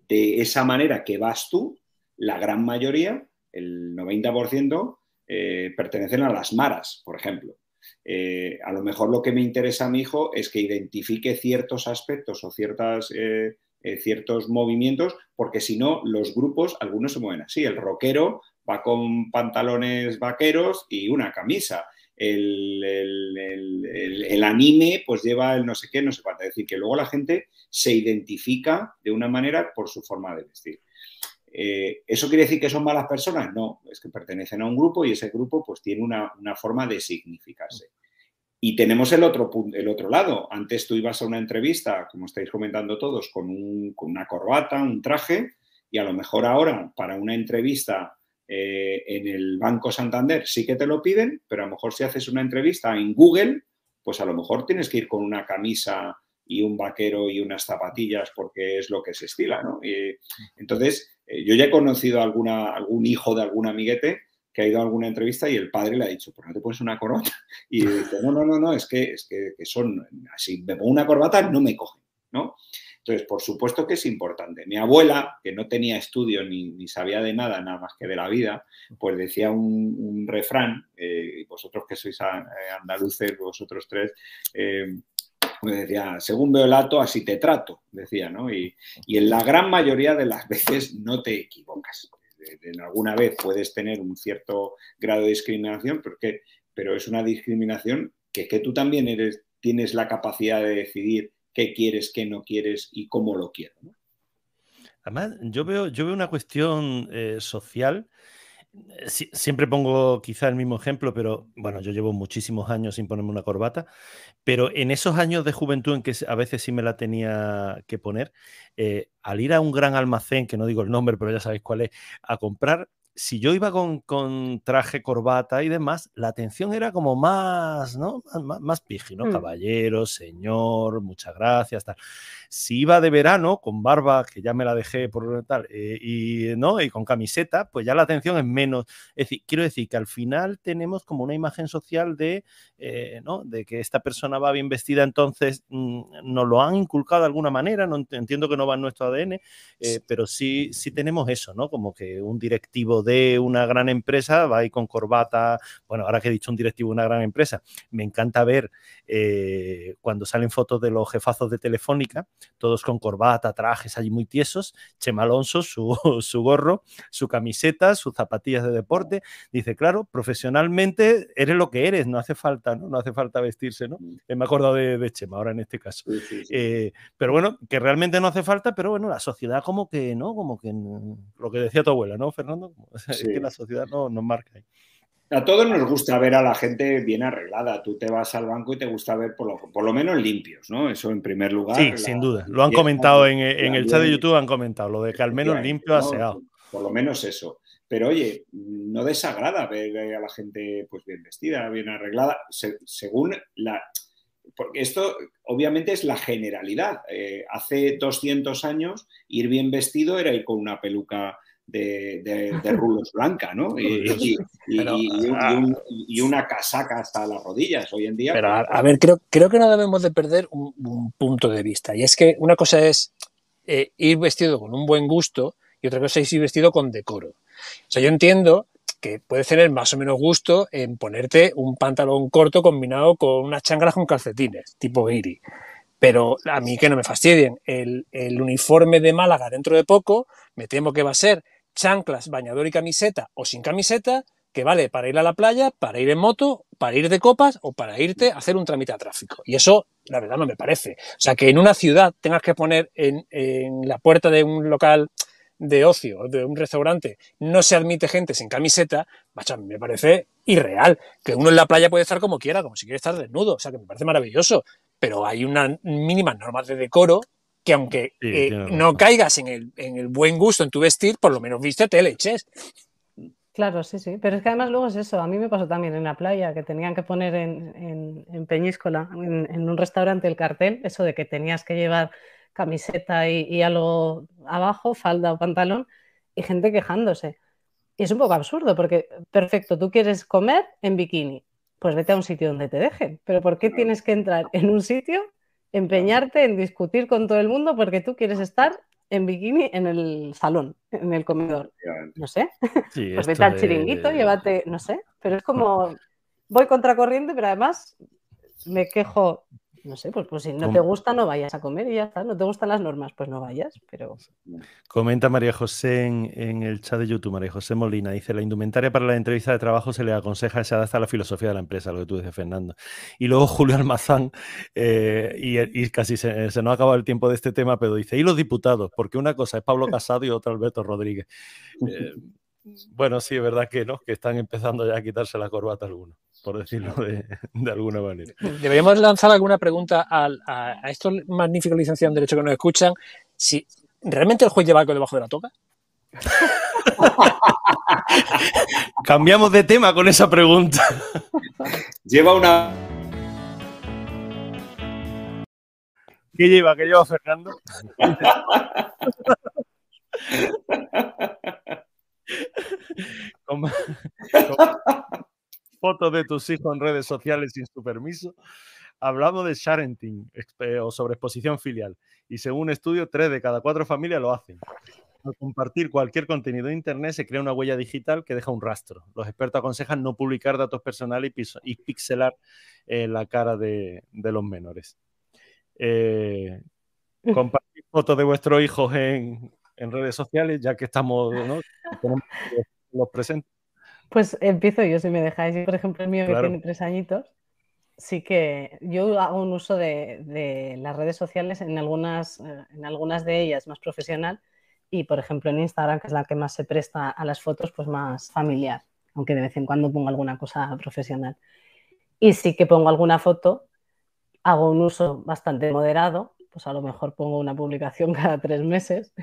Speaker 4: de esa manera que vas tú, la gran mayoría, el 90%, eh, pertenecen a las maras, por ejemplo. Eh, a lo mejor lo que me interesa a mi hijo es que identifique ciertos aspectos o ciertas, eh, ciertos movimientos, porque si no, los grupos, algunos se mueven así. El rockero va con pantalones vaqueros y una camisa. El, anime pues lleva el no sé qué, no sé cuánto. Es decir, que luego la gente se identifica de una manera por su forma de vestir. Eh, ¿Eso quiere decir que son malas personas? No, es que pertenecen a un grupo y ese grupo pues tiene una, una forma de significarse. Y tenemos el otro, el otro lado. Antes tú ibas a una entrevista, como estáis comentando todos, con, un, con una corbata, un traje, y a lo mejor ahora para una entrevista eh, en el Banco Santander sí que te lo piden, pero a lo mejor si haces una entrevista en Google, pues a lo mejor tienes que ir con una camisa y un vaquero y unas zapatillas porque es lo que se estila, ¿no? Entonces, eh, yo ya he conocido alguna, algún hijo de algún amiguete que ha ido a alguna entrevista y el padre le ha dicho, ¿por qué no te pones una corbata? Y dice, no, no, no, no, es que, es que, son, así me pongo una corbata, no me cogen, ¿no? Entonces, por supuesto que es importante. Mi abuela, que no tenía estudio ni, sabía de nada, nada más que de la vida, pues decía un, refrán, eh, vosotros que sois andaluces, vosotros tres, eh, me decía, según veo el ato, así te trato, decía, ¿no? Y, en la gran mayoría de las veces no te equivocas. En alguna vez puedes tener un cierto grado de discriminación, porque, pero es una discriminación que, que tú también eres, tienes la capacidad de decidir qué quieres, qué no quieres y cómo lo quiero.
Speaker 2: Además, yo veo, yo veo una cuestión eh, social. Siempre pongo quizá el mismo ejemplo, pero bueno, yo llevo muchísimos años sin ponerme una corbata, pero en esos años de juventud en que a veces sí me la tenía que poner, eh, al ir a un gran almacén, que no digo el nombre, pero ya sabéis cuál es, a comprar, si yo iba con, con, traje, corbata y demás, la atención era como más, ¿no? Más, más piji, ¿no? Mm. Caballero, señor, muchas gracias, tal. Si iba de verano, con barba, que ya me la dejé por tal, eh, y, ¿no? y con camiseta, pues ya la atención es menos. Es decir, quiero decir que al final tenemos como una imagen social de, eh, ¿no? de que esta persona va bien vestida, entonces mmm, nos lo han inculcado de alguna manera, no entiendo que no va en nuestro ADN, eh, pero sí, sí tenemos eso, ¿no? Como que un directivo de una gran empresa va ahí con corbata, bueno, ahora que he dicho un directivo de una gran empresa, me encanta ver eh, cuando salen fotos de los jefazos de Telefónica, todos con corbata, trajes allí muy tiesos, Chema Alonso, su, su gorro, su camiseta, sus zapatillas de deporte, dice, claro, profesionalmente eres lo que eres, no hace falta, ¿no? No hace falta vestirse, ¿no? Me he acordado de, de Chema ahora en este caso. Sí, sí, sí. Eh, pero bueno, que realmente no hace falta, pero bueno, la sociedad como que, ¿no? Como que lo que decía tu abuela, ¿no, Fernando? Es que la sociedad no, nos marca.
Speaker 4: A todos nos gusta ver a la gente bien arreglada. Tú te vas al banco y te gusta ver por lo, por lo menos limpios, ¿no? Eso en primer lugar.
Speaker 2: Sí, la, sin duda. Lo han comentado en, en el chat de YouTube, han comentado lo de que al menos limpio,
Speaker 4: no,
Speaker 2: aseado.
Speaker 4: Por lo menos eso. Pero oye, no desagrada ver a la gente pues bien vestida, bien arreglada, se, según la... Porque esto obviamente es la generalidad. Eh, hace 200 años ir bien vestido era ir con una peluca de, de, de, rulos blanca, ¿no? Y, y, pero, y, un, y, una casaca hasta las rodillas hoy en día.
Speaker 3: Pero a, a ver, creo, creo que no debemos de perder un, un, punto de vista. Y es que una cosa es eh, ir vestido con un buen gusto y otra cosa es ir vestido con decoro. O sea, yo entiendo que puedes tener más o menos gusto en ponerte un pantalón corto combinado con unas chanclas con calcetines, tipo guiri. Pero a mí que no me fastidien. El, el uniforme de Málaga dentro de poco, me temo que va a ser chanclas, bañador y camiseta o sin camiseta, que vale para ir a la playa, para ir en moto, para ir de copas o para irte a hacer un trámite a tráfico. Y eso, la verdad, no me parece. O sea, que en una ciudad tengas que poner en, en la puerta de un local de ocio, de un restaurante, no se admite gente sin camiseta, me parece irreal. Que uno en la playa puede estar como quiera, como si quiere estar desnudo. O sea, que me parece maravilloso. Pero hay unas mínimas normas de decoro que aunque
Speaker 2: Sí,
Speaker 3: eh, no
Speaker 2: razón.
Speaker 3: caigas en el, en el buen gusto en tu vestir, por lo menos vístete leches.
Speaker 5: Claro, sí, sí. Pero es que además luego es eso. A mí me pasó también en la playa, que tenían que poner en, en- en Peñíscola, en, en un restaurante, el cartel, eso de que tenías que llevar camiseta y, y algo abajo, falda o pantalón, y gente quejándose. Y es un poco absurdo, porque, perfecto, tú quieres comer en bikini, pues vete a un sitio donde te dejen. Pero ¿por qué tienes que entrar en un sitio, empeñarte en discutir con todo el mundo porque tú quieres estar en bikini en el salón, en el comedor? No sé.
Speaker 2: Sí,
Speaker 5: Pues vete al
Speaker 2: de-
Speaker 5: chiringuito, llévate, no sé, pero es como voy contracorriente, pero además me quejo, no sé, pues, pues si no te gusta, no vayas a comer y ya está, no te gustan las normas, pues no vayas, pero
Speaker 2: Comenta María José en, en el chat de YouTube, María José Molina, dice, la indumentaria para la entrevista de trabajo se le aconseja se adapta a la filosofía de la empresa, lo que tú dices, Fernando. Y luego Julio Almazán, eh, y, y casi se, se nos ha acabado el tiempo de este tema, pero dice, ¿y los diputados? Porque una cosa es Pablo Casado y otra Alberto Rodríguez. Eh, bueno, sí, es verdad que no, que están empezando ya a quitarse la corbata algunos, por decirlo de, de alguna manera.
Speaker 3: Deberíamos lanzar alguna pregunta al- a, a estos magníficos licenciados en Derecho que nos escuchan. Si realmente el juez lleva algo debajo de la toga.
Speaker 2: Cambiamos de tema con esa pregunta.
Speaker 4: Lleva una.
Speaker 2: ¿Qué lleva? ¿Qué lleva Fernando? Con- con fotos de tus hijos en redes sociales sin su permiso. Hablamos de sharenting o sobre exposición filial. Y según un estudio, tres de cada cuatro familias lo hacen. Al compartir cualquier contenido de Internet se crea una huella digital que deja un rastro. Los expertos aconsejan no publicar datos personales y, pixelar eh, la cara de, de los menores. Eh, compartir fotos de vuestros hijos en, en redes sociales, ya que estamos, ¿no? Los presentes.
Speaker 5: Pues empiezo yo si me dejáis. Yo, por ejemplo, el mío
Speaker 2: Claro.
Speaker 5: que tiene tres añitos, sí que yo hago un uso de, de las redes sociales en algunas, eh, en algunas de ellas más profesional y, por ejemplo, en Instagram, que es la que más se presta a las fotos, pues más familiar, aunque de vez en cuando pongo alguna cosa profesional. Y sí que pongo alguna foto, hago un uso bastante moderado, pues a lo mejor pongo una publicación cada tres meses.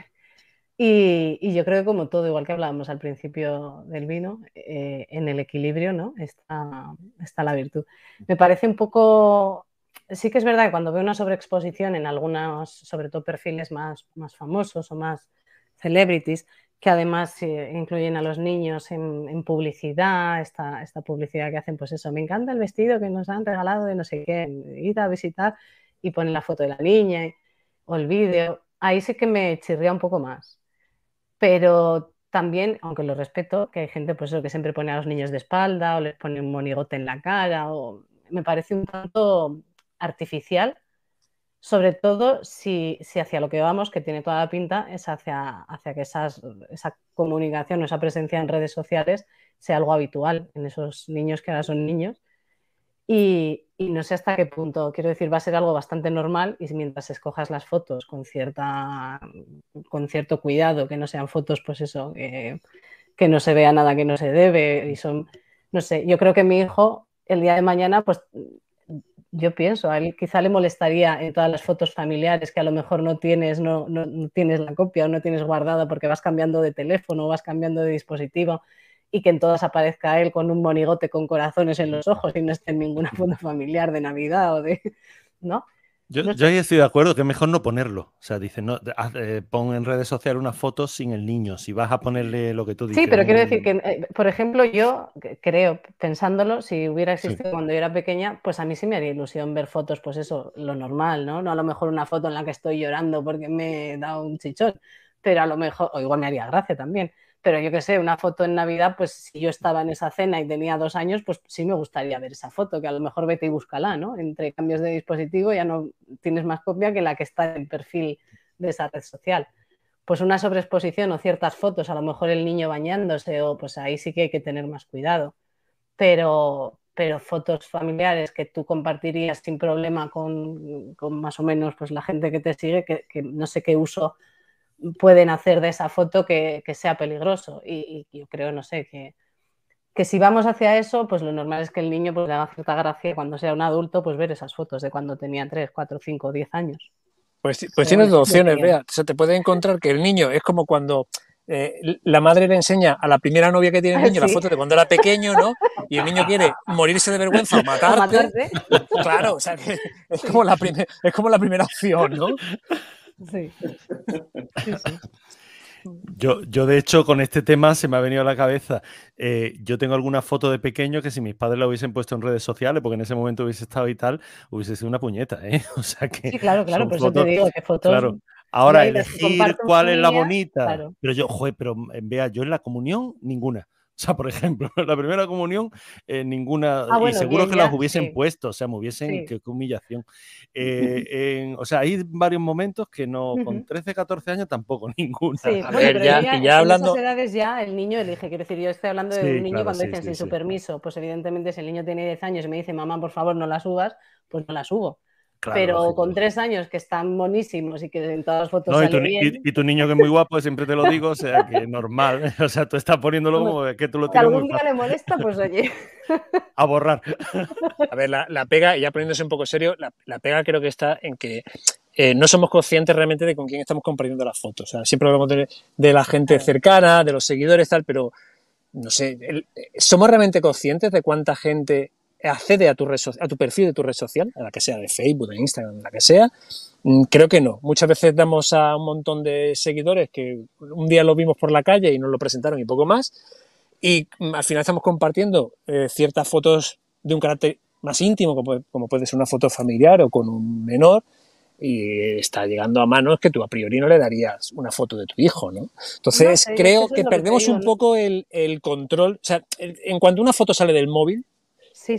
Speaker 5: Y, y yo creo que como todo, igual que hablábamos al principio del vino, eh, en el equilibrio ¿no? está, está la virtud. Me parece un poco, sí que es verdad que cuando veo una sobreexposición en algunos, sobre todo perfiles más, más famosos o más celebrities, que además eh, incluyen a los niños en, en publicidad, esta, esta, publicidad que hacen, pues eso, me encanta el vestido que nos han regalado de no sé qué, ir a visitar y ponen la foto de la niña o el vídeo, ahí sí que me chirría un poco más. Pero también, aunque lo respeto, que hay gente pues eso, que siempre pone a los niños de espalda o les pone un monigote en la cara, o me parece un tanto artificial sobre todo si, si, hacia lo que vamos, que tiene toda la pinta, es hacia, hacia que esas, esa comunicación o esa presencia en redes sociales sea algo habitual en esos niños que ahora son niños. Y, no sé hasta qué punto, quiero decir, va a ser algo bastante normal y mientras escojas las fotos con, cierta, con cierto cuidado, que no sean fotos, pues eso, que, no se vea nada que no se debe y son, no sé, yo creo que mi hijo el día de mañana, pues yo pienso, a él quizá le molestaría en todas las fotos familiares que a lo mejor no tienes, no, no, no, tienes la copia o no tienes guardada porque vas cambiando de teléfono vas cambiando de dispositivo y que en todas aparezca él con un monigote con corazones en los ojos y no esté en ninguna foto familiar de Navidad o de... ¿no?
Speaker 2: Yo, yo, ahí estoy de acuerdo que es mejor no ponerlo. O sea, dicen, no, eh, pon en redes sociales una foto sin el niño, si vas a ponerle lo que tú dices.
Speaker 5: Sí, pero quiero decir que, eh, por ejemplo, yo creo, pensándolo, si hubiera existido cuando yo era pequeña, pues a mí sí me haría ilusión ver fotos, pues eso, lo normal, ¿no? No a lo mejor una foto en la que estoy llorando porque me he dado un chichón, pero a lo mejor, o igual me haría gracia también, pero yo que sé, una foto en Navidad, pues si yo estaba en esa cena y tenía dos años, pues sí me gustaría ver esa foto, que a lo mejor vete y búscala, ¿no? Entre cambios de dispositivo ya no tienes más copia que la que está en el perfil de esa red social. Pues una sobreexposición o ciertas fotos, a lo mejor el niño bañándose, o pues ahí sí que hay que tener más cuidado. Pero, pero fotos familiares que tú compartirías sin problema con, con más o menos pues la gente que te sigue, que, que no sé qué uso pueden hacer de esa foto que, sea peligroso. Y, yo creo, no sé, que, que, si vamos hacia eso, pues lo normal es que el niño pues, le haga cierta gracia cuando sea un adulto, pues ver esas fotos de cuando tenía 3, 4, 5, 10 años.
Speaker 3: Pues, pues tienes dos opciones, vea. Se te puede encontrar que el niño es como cuando eh, la madre le enseña a la primera novia que tiene el niño la foto de cuando era pequeño, ¿no? Y el niño quiere morirse de vergüenza o matarte. Claro, o sea que es como la, es como la primera opción, ¿no? Sí.
Speaker 2: Yo, yo, de hecho, con este tema se me ha venido a la cabeza. Eh, yo tengo alguna foto de pequeño que si mis padres la hubiesen puesto en redes sociales, porque en ese momento hubiese estado y tal, hubiese sido una puñeta, ¿eh? O sea que.
Speaker 5: Sí, claro, claro, por eso te digo que fotos.
Speaker 2: Claro. Ahora, elegir cuál es la bonita. Pero yo, joder, pero vea, yo en la comunión, ninguna. O sea, por ejemplo, la primera comunión, eh, ninguna, ah, y seguro que las hubiesen puesto, o sea, me hubiesen, qué, humillación. Eh, o sea, hay varios momentos que no, con 13, 14 años tampoco, ninguna.
Speaker 5: Sí, a ver, ya, ya, hablando... En esas edades ya el niño elige, quiero decir, yo estoy hablando de un niño cuando dicen sin su permiso, pues evidentemente si el niño tiene 10 años y me dice, mamá, por favor, no la subas, pues no la subo pero con tres años que están monísimos y que en todas las fotos.
Speaker 2: No, y, tu, Y, tu niño que es muy guapo, siempre te lo digo, o sea que normal. O sea, tú estás poniéndolo como que tú lo tienes.
Speaker 5: Si algún día le molesta, pues oye.
Speaker 2: A borrar.
Speaker 3: A ver, la, la pega, ya poniéndose un poco serio, la, la pega creo que está en que eh, no somos conscientes realmente de con quién estamos compartiendo las fotos. O sea, siempre hablamos de, de, la gente cercana, de los seguidores, tal, pero no sé, ¿somos realmente conscientes de cuánta gente accede a tu, a tu perfil de tu red social, a la que sea de Facebook, de Instagram, la que sea, mm, creo que no. Muchas veces damos a un montón de seguidores que un día lo vimos por la calle y nos lo presentaron y poco más, y mm, al final estamos compartiendo eh, ciertas fotos de un carácter más íntimo, como, puede ser una foto familiar o con un menor, y está llegando a manos que tú a priori no le darías una foto de tu hijo, ¿no? Entonces creo que, perdemos un poco el, el, control, o sea, en cuanto una foto sale del móvil,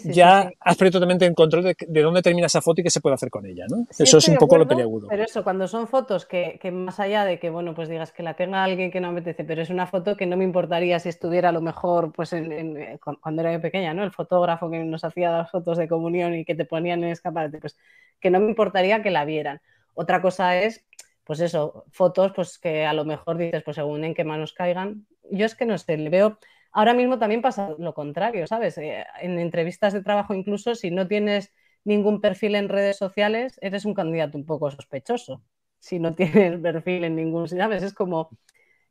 Speaker 3: ya has perdido totalmente en control de, dónde termina esa foto y qué se puede hacer con ella, ¿no? eso es un poco lo peliagudo.
Speaker 5: Pero eso, cuando son fotos que, más allá de que, bueno, pues digas que la tenga alguien que no me apetece, pero es una foto que no me importaría si estuviera a lo mejor, pues eh, cuando era pequeña, ¿no? El fotógrafo que nos hacía las fotos de comunión y que te ponían en escaparate, pues que no me importaría que la vieran. Otra cosa es, pues eso, fotos, pues que a lo mejor dices, pues según en qué manos caigan. Yo es que no sé, le veo Ahora mismo también pasa lo contrario, ¿sabes? Eh, en entrevistas de trabajo incluso, si no tienes ningún perfil en redes sociales, eres un candidato un poco sospechoso. Si no tienes perfil en ningún, ¿sabes? Es como,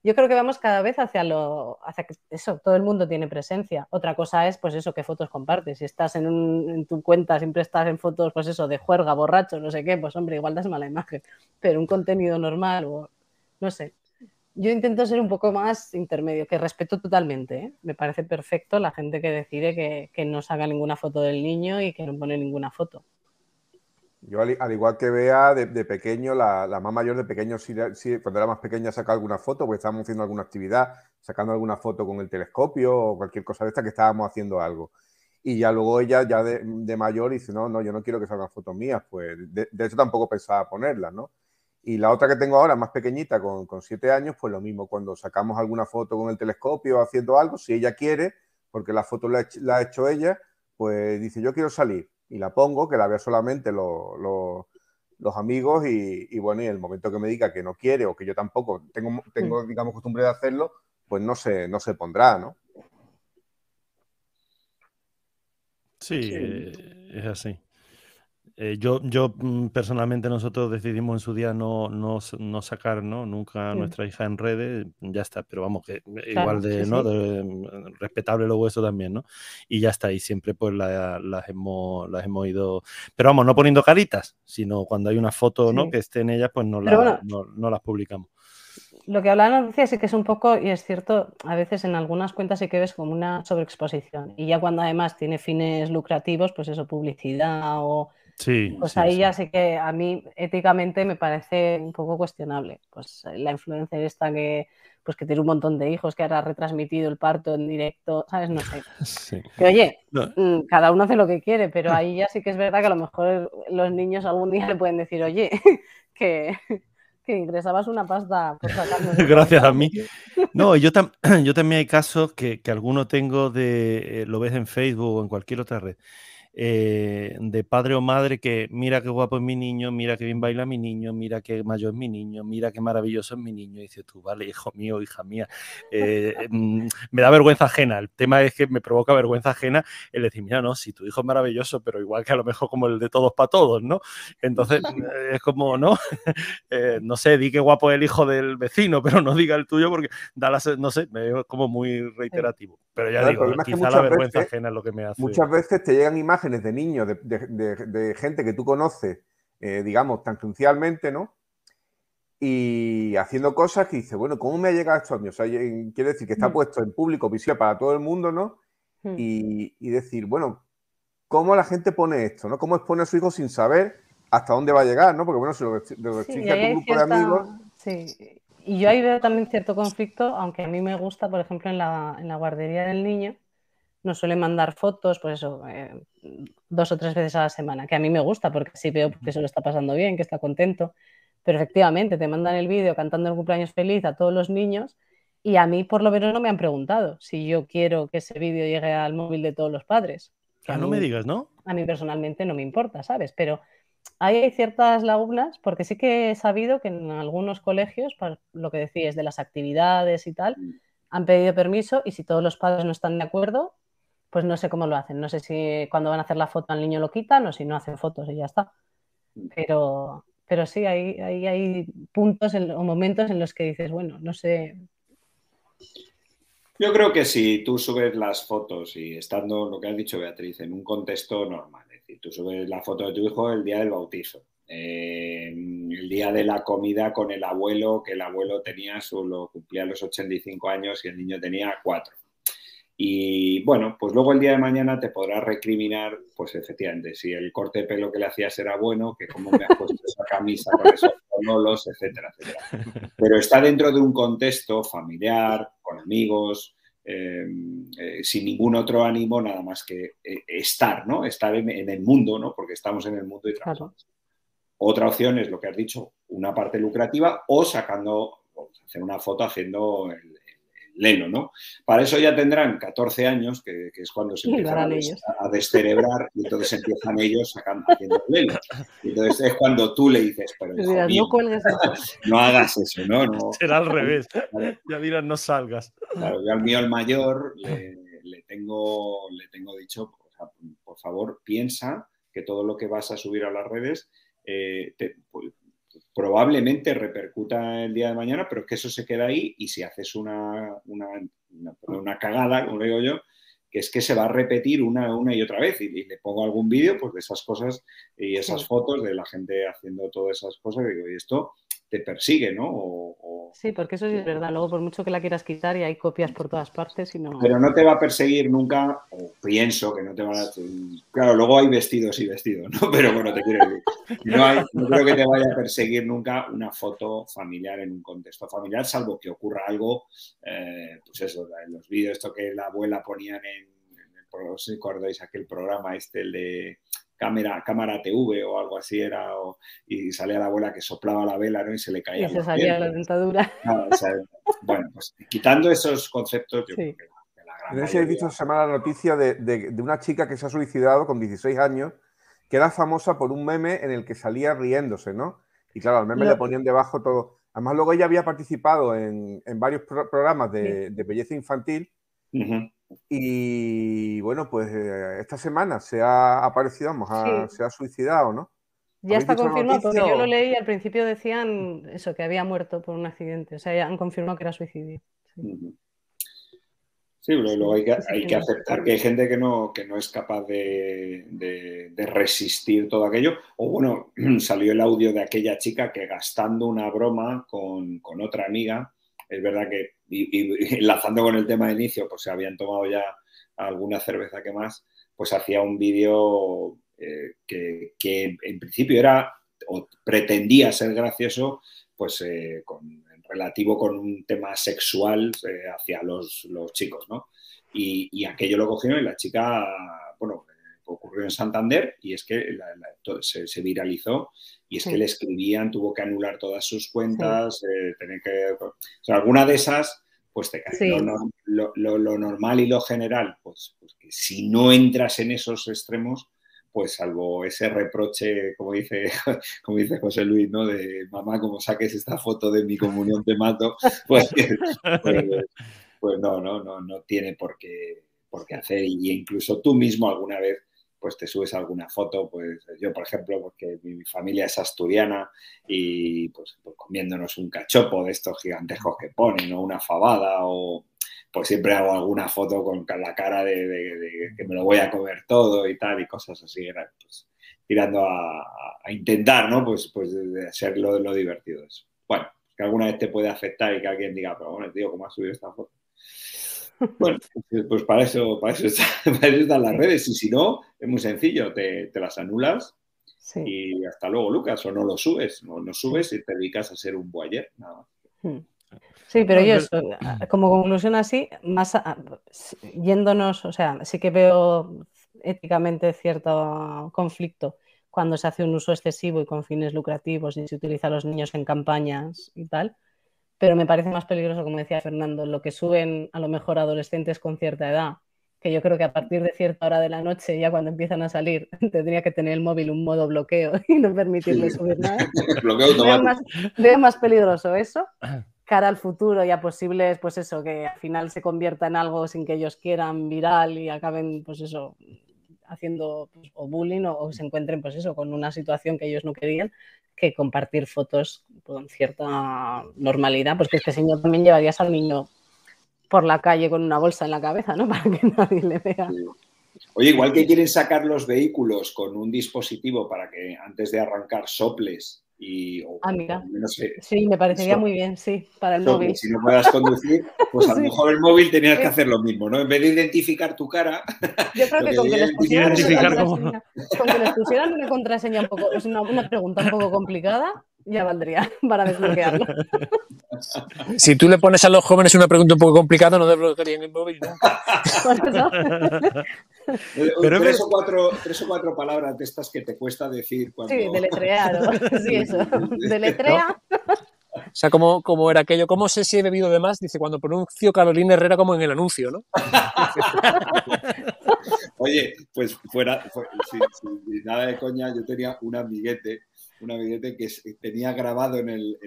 Speaker 5: yo creo que vamos cada vez hacia lo, hacia que eso, todo el mundo tiene presencia. Otra cosa es, pues eso, qué fotos compartes. Si estás en, en tu cuenta, siempre estás en fotos, pues eso, de juerga, borracho, no sé qué, pues hombre, igual das mala imagen. Pero un contenido normal o, no sé, yo intento ser un poco más intermedio, que respeto totalmente. ¿eh? Me parece perfecto la gente que decide que, no saca ninguna foto del niño y que no pone ninguna foto.
Speaker 6: Yo, al, igual que vea de, pequeño, la, más mayor de pequeño, si, cuando era más pequeña, saca alguna foto, porque estábamos haciendo alguna actividad, sacando alguna foto con el telescopio o cualquier cosa de esta que estábamos haciendo algo. Y ya luego ella, ya de, mayor, dice: No, no, yo no quiero que salgan fotos mías. Pues de, de hecho, tampoco pensaba ponerlas, ¿no? Y la otra que tengo ahora, más pequeñita, con, con, siete años, pues lo mismo, cuando sacamos alguna foto con el telescopio haciendo algo, si ella quiere, porque la foto la, ha hecho ella, pues dice, yo quiero salir. Y la pongo, que la vea solamente los amigos y, bueno, y el momento que me diga que no quiere o que yo tampoco tengo, tengo mm. digamos, costumbre de hacerlo, pues no se, no se pondrá, ¿no?
Speaker 2: Sí, es así. Eh, yo, yo mm, personalmente nosotros decidimos en su día no, no, no sacar ¿no? nunca a nuestra hija en redes, ya está, pero vamos, que eh, igual de, ¿no? Mm, respetable lo hueso también, ¿no? Y ya está, y siempre pues las, hemos, las hemos ido, pero vamos, no poniendo caritas, sino cuando hay una foto ¿no? que esté en ellas, pues no, no, las publicamos.
Speaker 5: Lo que hablaba la noticia sí que es un poco, y es cierto, a veces en algunas cuentas sí que ves como una sobreexposición. Y ya cuando además tiene fines lucrativos, pues eso, publicidad o
Speaker 2: Sí.
Speaker 5: Pues ahí ya sé que a mí éticamente me parece un poco cuestionable. Pues eh, la influencia esta que, pues que tiene un montón de hijos, que ahora ha retransmitido el parto en directo, ¿sabes? No sé. Que oye, mm, cada uno hace lo que quiere, pero ahí ya sí que es verdad que a lo mejor los niños algún día le pueden decir, oye, que, que ingresabas una pasta por.
Speaker 2: Gracias a mí. No, yo, yo también hay casos que, que alguno tengo de, eh, lo ves en Facebook o en cualquier otra red eh, de padre o madre que mira qué guapo es mi niño, mira qué bien baila mi niño, mira qué mayor es mi niño, mira qué maravilloso es mi niño. Y dices tú, vale, hijo mío, hija mía, eh, mm, me da vergüenza ajena. El tema es que me provoca vergüenza ajena el decir, mira, no, si tu hijo es maravilloso, pero igual que a lo mejor como el de todos para todos, ¿no? Entonces es como, ¿no? Eh, no sé, di qué guapo es el hijo del vecino, pero no diga el tuyo porque da la, no sé, me veo como muy reiterativo. Pero ya digo, quizá la vergüenza ajena es lo que me hace.
Speaker 6: Muchas veces te llegan imágenes de niños, de, gente que tú conoces, eh, digamos, tangencialmente, ¿no? Y haciendo cosas que dice, bueno, ¿cómo me ha llegado esto a mí? O sea, quiere decir que está mm. puesto en público, visible para todo el mundo, ¿no? Mm. Y, decir, bueno, ¿cómo la gente pone esto? ¿no? ¿Cómo expone a su hijo sin saber hasta dónde va a llegar? ¿no? Porque bueno, si lo, restringe a tu grupo de amigos.
Speaker 5: Sí. Y yo ahí veo también cierto conflicto, aunque a mí me gusta, por ejemplo, en la, en la guardería del niño, nos suele mandar fotos, pues eso, eh, dos o tres veces a la semana, que a mí me gusta porque sí veo que se lo está pasando bien, que está contento. Pero efectivamente, te mandan el vídeo cantando el cumpleaños feliz a todos los niños y a mí por lo menos no me han preguntado si yo quiero que ese vídeo llegue al móvil de todos los padres.
Speaker 2: Ah, no me digas, ¿no?
Speaker 5: A mí personalmente no me importa, ¿sabes? Pero ahí hay ciertas lagunas, porque sí que he sabido que en algunos colegios, para lo que decías de las actividades y tal, mm. han pedido permiso y si todos los padres no están de acuerdo, pues no sé cómo lo hacen. No sé si cuando van a hacer la foto al niño lo quitan o si no hacen fotos y ya está. Pero, pero sí, hay, hay, hay puntos o momentos en los que dices, bueno, no sé.
Speaker 4: Yo creo que si tú subes las fotos y estando, lo que has dicho Beatriz, en un contexto normal, es decir, tú subes la foto de tu hijo el día del bautizo, el día de la comida con el abuelo, que el abuelo tenía, solo cumplía los 85 años y el niño tenía 4 y bueno, pues luego el día de mañana te podrás recriminar, pues efectivamente, si el corte de pelo que le hacías era bueno, que cómo me has puesto esa camisa con esos pololos, etcétera, etcétera. Pero está dentro de un contexto familiar, con amigos, eh, eh, sin ningún otro ánimo, nada más que eh, estar, ¿no? Estar en, el mundo, ¿no? Porque estamos en el mundo y trabajamos. Otra opción es lo que has dicho, una parte lucrativa o sacando, hacer una foto haciendo el, leno, ¿no? Para eso ya tendrán 14 años, que, es cuando se empiezan a, descerebrar y entonces empiezan ellos sacando, haciendo leno. Entonces es cuando tú le dices, pero no, hagas eso, ¿no?
Speaker 2: Será al revés. Ya dirán, no salgas.
Speaker 4: Claro, yo al mío, el mayor, le, tengo, le tengo dicho, por favor, piensa que todo lo que vas a subir a las redes eh, te, pues, probablemente repercuta el día de mañana, pero es que eso se queda ahí y si haces una, una, cagada, como digo yo, que es que se va a repetir una, una y otra vez. Y, le pongo algún vídeo pues, de esas cosas y esas fotos de la gente haciendo todas esas cosas y digo, y esto te persigue, ¿no?
Speaker 5: sí, porque eso sí es verdad. Luego, por mucho que la quieras quitar, y hay copias por todas partes y no...
Speaker 4: Pero no te va a perseguir nunca, o pienso que no te van a... Claro, luego hay vestidos y vestidos, ¿no? Pero bueno, te quiero decir. No, creo que te vaya a perseguir nunca una foto familiar en un contexto familiar, salvo que ocurra algo, eh, pues eso, en los vídeos, esto que la abuela ponían en, en el, si acordáis aquel programa este, el de cámara, cámara TV o algo así era, y salía la abuela que soplaba la vela ¿no? y se le caía.
Speaker 5: Y se salía la dentadura.
Speaker 4: bueno, pues quitando esos conceptos, yo creo que
Speaker 6: no sé si habéis visto esta semana la noticia de, de, una chica que se ha suicidado con 16 años, que era famosa por un meme en el que salía riéndose, ¿no? Y claro, al meme le ponían debajo todo. Además, luego ella había participado en, en varios programas de, de, belleza infantil Y bueno, pues eh, esta semana se ha aparecido, vamos, se ha suicidado, ¿no?
Speaker 5: Ya está confirmado, porque yo lo leí y al principio decían eso, que había muerto por un accidente. O sea, ya han confirmado que era suicidio.
Speaker 4: Sí, luego hay que, aceptar que hay gente que no, que no es capaz de, resistir todo aquello. O bueno, salió el audio de aquella chica que gastando una broma con, otra amiga, es verdad que, y, enlazando con el tema de inicio, pues se habían tomado ya alguna cerveza que más, pues hacía un vídeo eh, que, en principio era o pretendía ser gracioso, pues eh, con relativo con un tema sexual eh, hacia los, chicos, ¿no? Y, aquello lo cogieron y la chica, bueno, ocurrió en Santander y es que se, viralizó y es que le escribían, tuvo que anular todas sus cuentas, eh, tener que... O sea, alguna de esas, pues te cae. Lo, normal y lo general, pues, pues, que si no entras en esos extremos, pues salvo ese reproche, como dice, como dice José Luis, ¿no? De mamá, como saques esta foto de mi comunión te mato, pues, pues, pues, no, no, no, no tiene por qué, por qué hacer. Y incluso tú mismo alguna vez pues te subes alguna foto, pues yo por ejemplo, porque mi familia es asturiana y pues, pues comiéndonos un cachopo de estos gigantescos que ponen, o una fabada, o pues siempre hago alguna foto con la cara de, que me lo voy a comer todo y tal, y cosas así, pues, tirando a, intentar, ¿no? Pues, pues de lo, lo divertido eso. Bueno, que alguna vez te puede afectar y que alguien diga, pero bueno, tío, ¿cómo has subido esta foto? Bueno, pues para eso, para eso, están las redes. Y si no, es muy sencillo, te, las anulas y hasta luego, Lucas, o no lo subes, no, no subes y te dedicas a ser un boyer, nada más. Hmm.
Speaker 5: Sí, pero yo como conclusión así, más yéndonos, o sea, sí que veo éticamente cierto conflicto cuando se hace un uso excesivo y con fines lucrativos y se utiliza a los niños en campañas y tal, pero me parece más peligroso, como decía Fernando, lo que suben a lo mejor adolescentes con cierta edad, que yo creo que a partir de cierta hora de la noche, ya cuando empiezan a salir, tendría que tener el móvil un modo bloqueo y no permitirle subir nada. veo, más, veo más peligroso eso cara al futuro y a posibles, pues eso, que al final se convierta en algo sin que ellos quieran viral y acaben, pues eso, haciendo pues, o bullying o, se encuentren, pues eso, con una situación que ellos no querían, que compartir fotos con cierta normalidad, pues que este señor también llevarías al niño por la calle con una bolsa en la cabeza, ¿no? Para que nadie le vea.
Speaker 4: Oye, igual que quieren sacar los vehículos con un dispositivo para que antes de arrancar soples y,
Speaker 5: ah, mira. sí, me parecería muy bien, sí, para el móvil.
Speaker 4: Si no puedas conducir, pues a lo mejor el móvil tenías que hacer lo mismo, ¿no? En vez de identificar tu cara.
Speaker 5: Yo creo que, con, que les pusieran una con que les pusieran una contraseña un poco, es una, una pregunta un poco complicada, ya valdría para desbloquearlo.
Speaker 3: Si tú le pones a los jóvenes una pregunta un poco complicada, no desbloquearían el móvil.
Speaker 4: Pero tres, o cuatro, tres o cuatro palabras de estas que te cuesta decir. Cuando...
Speaker 5: Sí, deletrear. Sí, eso. Deletrea.
Speaker 3: O sea, como, como era aquello, ¿cómo sé si he bebido de más? Dice, cuando pronuncio Carolina Herrera como en el anuncio, ¿no?
Speaker 4: Oye, pues fuera, sin, nada de coña, yo tenía un amiguete, un amiguete que tenía grabado en el,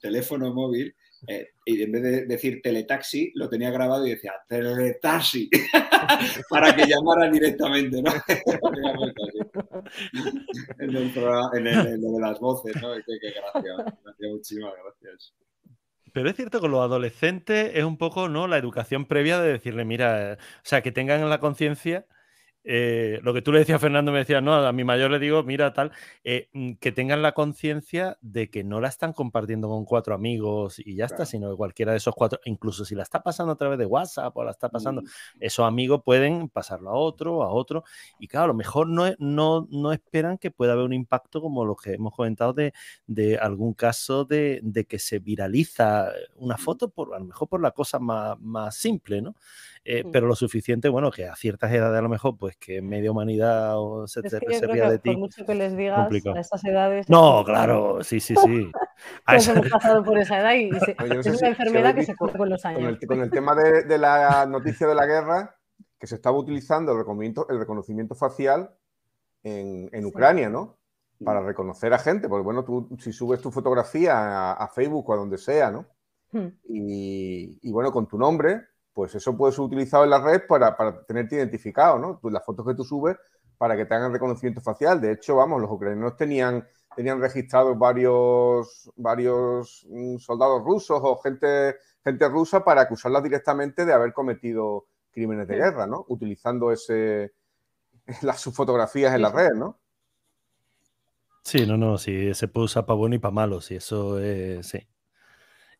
Speaker 4: teléfono móvil eh, y en vez de decir teletaxi, lo tenía grabado y decía teletaxi para que llamara directamente, ¿no? en, el en, el, lo de las voces, ¿no? Qué, qué gracia, muchísimas gracias.
Speaker 2: Pero es cierto que los adolescentes es un poco ¿no? la educación previa de decirle, mira, eh, o sea, que tengan la conciencia eh, lo que tú le decías, Fernando, me decías, no, a mi mayor le digo, mira, tal, eh, mm, que tengan la conciencia de que no la están compartiendo con cuatro amigos y ya está, sino que cualquiera de esos cuatro, incluso si la está pasando a través de WhatsApp o la está pasando, mm. esos amigos pueden pasarlo a otro, a otro, y claro, a lo mejor no, no, no esperan que pueda haber un impacto como lo que hemos comentado de, de algún caso de, de, que se viraliza una foto, por, a lo mejor por la cosa más, más simple, ¿no? Eh, mm. pero lo suficiente, bueno, que a ciertas edades a lo mejor, pues que media humanidad o se te reserva de ti.
Speaker 5: Por mucho que les digas a estas edades.
Speaker 2: No, claro, sí, sí, sí.
Speaker 5: Todos hemos pasado por esa edad y es una enfermedad que se corre con los años.
Speaker 6: Con el, tema de, la noticia de la guerra, que se estaba utilizando el reconocimiento, el reconocimiento facial en, en Ucrania, ¿no? Para reconocer a gente, porque bueno, tú si subes tu fotografía a, Facebook o a donde sea, ¿no? Hmm. Y, y, bueno, con tu nombre, pues eso puede ser utilizado en la red para, para tenerte identificado, ¿no? Las fotos que tú subes para que te hagan reconocimiento facial. De hecho, vamos, los ucranianos tenían, tenían registrados varios, varios mm, soldados rusos o gente, gente rusa para acusarlas directamente de haber cometido crímenes de guerra, ¿no? Utilizando ese, las, sus fotografías en la red, ¿no?
Speaker 2: Sí, no, no, sí, se puede usar para bueno y para malo, sí, eso es, sí.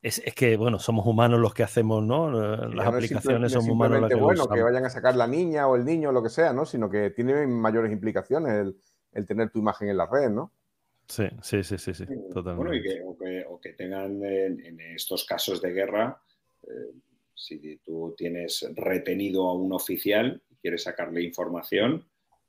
Speaker 2: Es, que, bueno, somos humanos los que hacemos, ¿no? Las aplicaciones son humanos que
Speaker 6: bueno que vayan a sacar la niña o el niño o lo que sea, ¿no? Sino que tiene mayores implicaciones el, tener tu imagen en la red, ¿no?
Speaker 2: Sí, sí, sí, sí, sí totalmente.
Speaker 4: Bueno, y que, o, que, tengan en, estos casos de guerra, eh, si tú tienes retenido a un oficial y quieres sacarle información,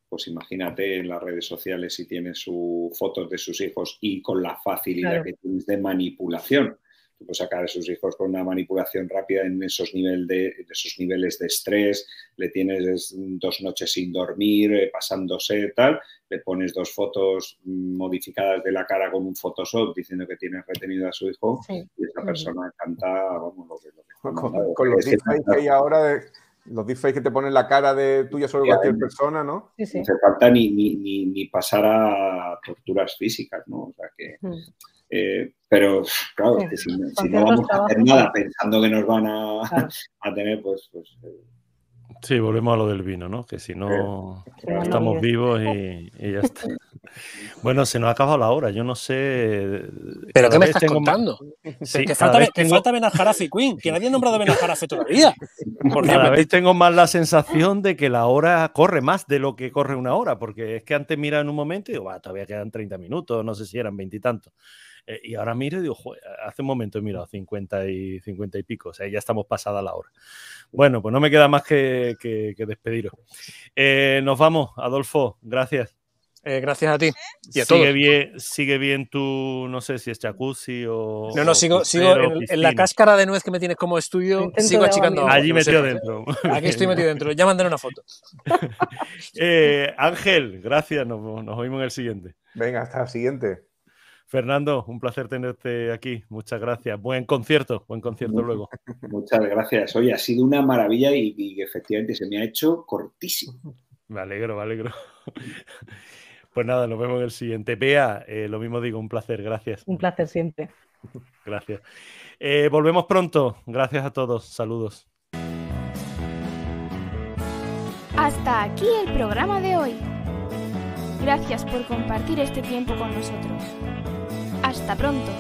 Speaker 4: pues imagínate en las redes sociales si tiene su, fotos de sus hijos y con la facilidad que tienes de manipulación. Tú puedes sacar a sus hijos con una manipulación rápida en esos, nivel de, esos niveles de estrés, le tienes dos noches sin dormir, eh, pasándose tal, le pones dos fotos modificadas de la cara con un Photoshop diciendo que tienes retenido a su hijo y esa persona canta, vamos, lo que,
Speaker 6: lo Con, los deepfakes que hay ahora de los deepfakes que te ponen la cara de tuya sobre cualquier persona, ¿no?
Speaker 4: No hace falta ni, ni, ni, pasar a torturas físicas, ¿no? O sea que. Eh, pero claro, que si, no vamos a hacer nada pensando que nos van a, a tener, pues, pues eh,
Speaker 2: Sí, volvemos a lo del vino, ¿no? Que si no estamos vivos y, ya está. Bueno, se nos ha acabado la hora, yo no sé.
Speaker 3: ¿Pero qué me estás contando? que falta, tengo... falta Benajarafe Queen, que nadie ha nombrado Benajarafe todavía.
Speaker 2: Porque cada vez tengo más la sensación de que la hora corre más de lo que corre una hora, porque es que antes mira en un momento y digo, todavía quedan 30 minutos, no sé si eran veintitantos. Eh, y ahora miro y digo, hace un momento he mirado 50 y 50 y pico, o sea, ya estamos pasada la hora. Bueno, pues no me queda más que, despediros. Eh, nos vamos, Adolfo, gracias.
Speaker 3: Eh, gracias a ti.
Speaker 2: Y a sigue, bien, sigue bien tu, no sé si es jacuzzi o.
Speaker 3: No, no, sigo, sigo en, la cáscara de nuez que me tienes como estudio, sigo achicando.
Speaker 2: Allí metido dentro.
Speaker 3: Aquí estoy metido dentro. Ya mandaré una foto.
Speaker 2: Ángel, gracias. Nos, nos oímos en el siguiente.
Speaker 6: Venga, hasta el siguiente.
Speaker 2: Fernando, un placer tenerte aquí. Muchas gracias. Buen concierto, buen concierto luego.
Speaker 4: Muchas gracias. Oye, ha sido una maravilla y, efectivamente se me ha hecho cortísimo.
Speaker 2: Me alegro, me alegro. Pues nada, nos vemos en el siguiente. Bea, eh, lo mismo digo, un placer, gracias.
Speaker 5: Un placer siempre.
Speaker 2: Gracias. Eh, volvemos pronto. Gracias a todos. Saludos.
Speaker 1: Hasta aquí el programa de hoy. Gracias por compartir este tiempo con nosotros. Hasta pronto.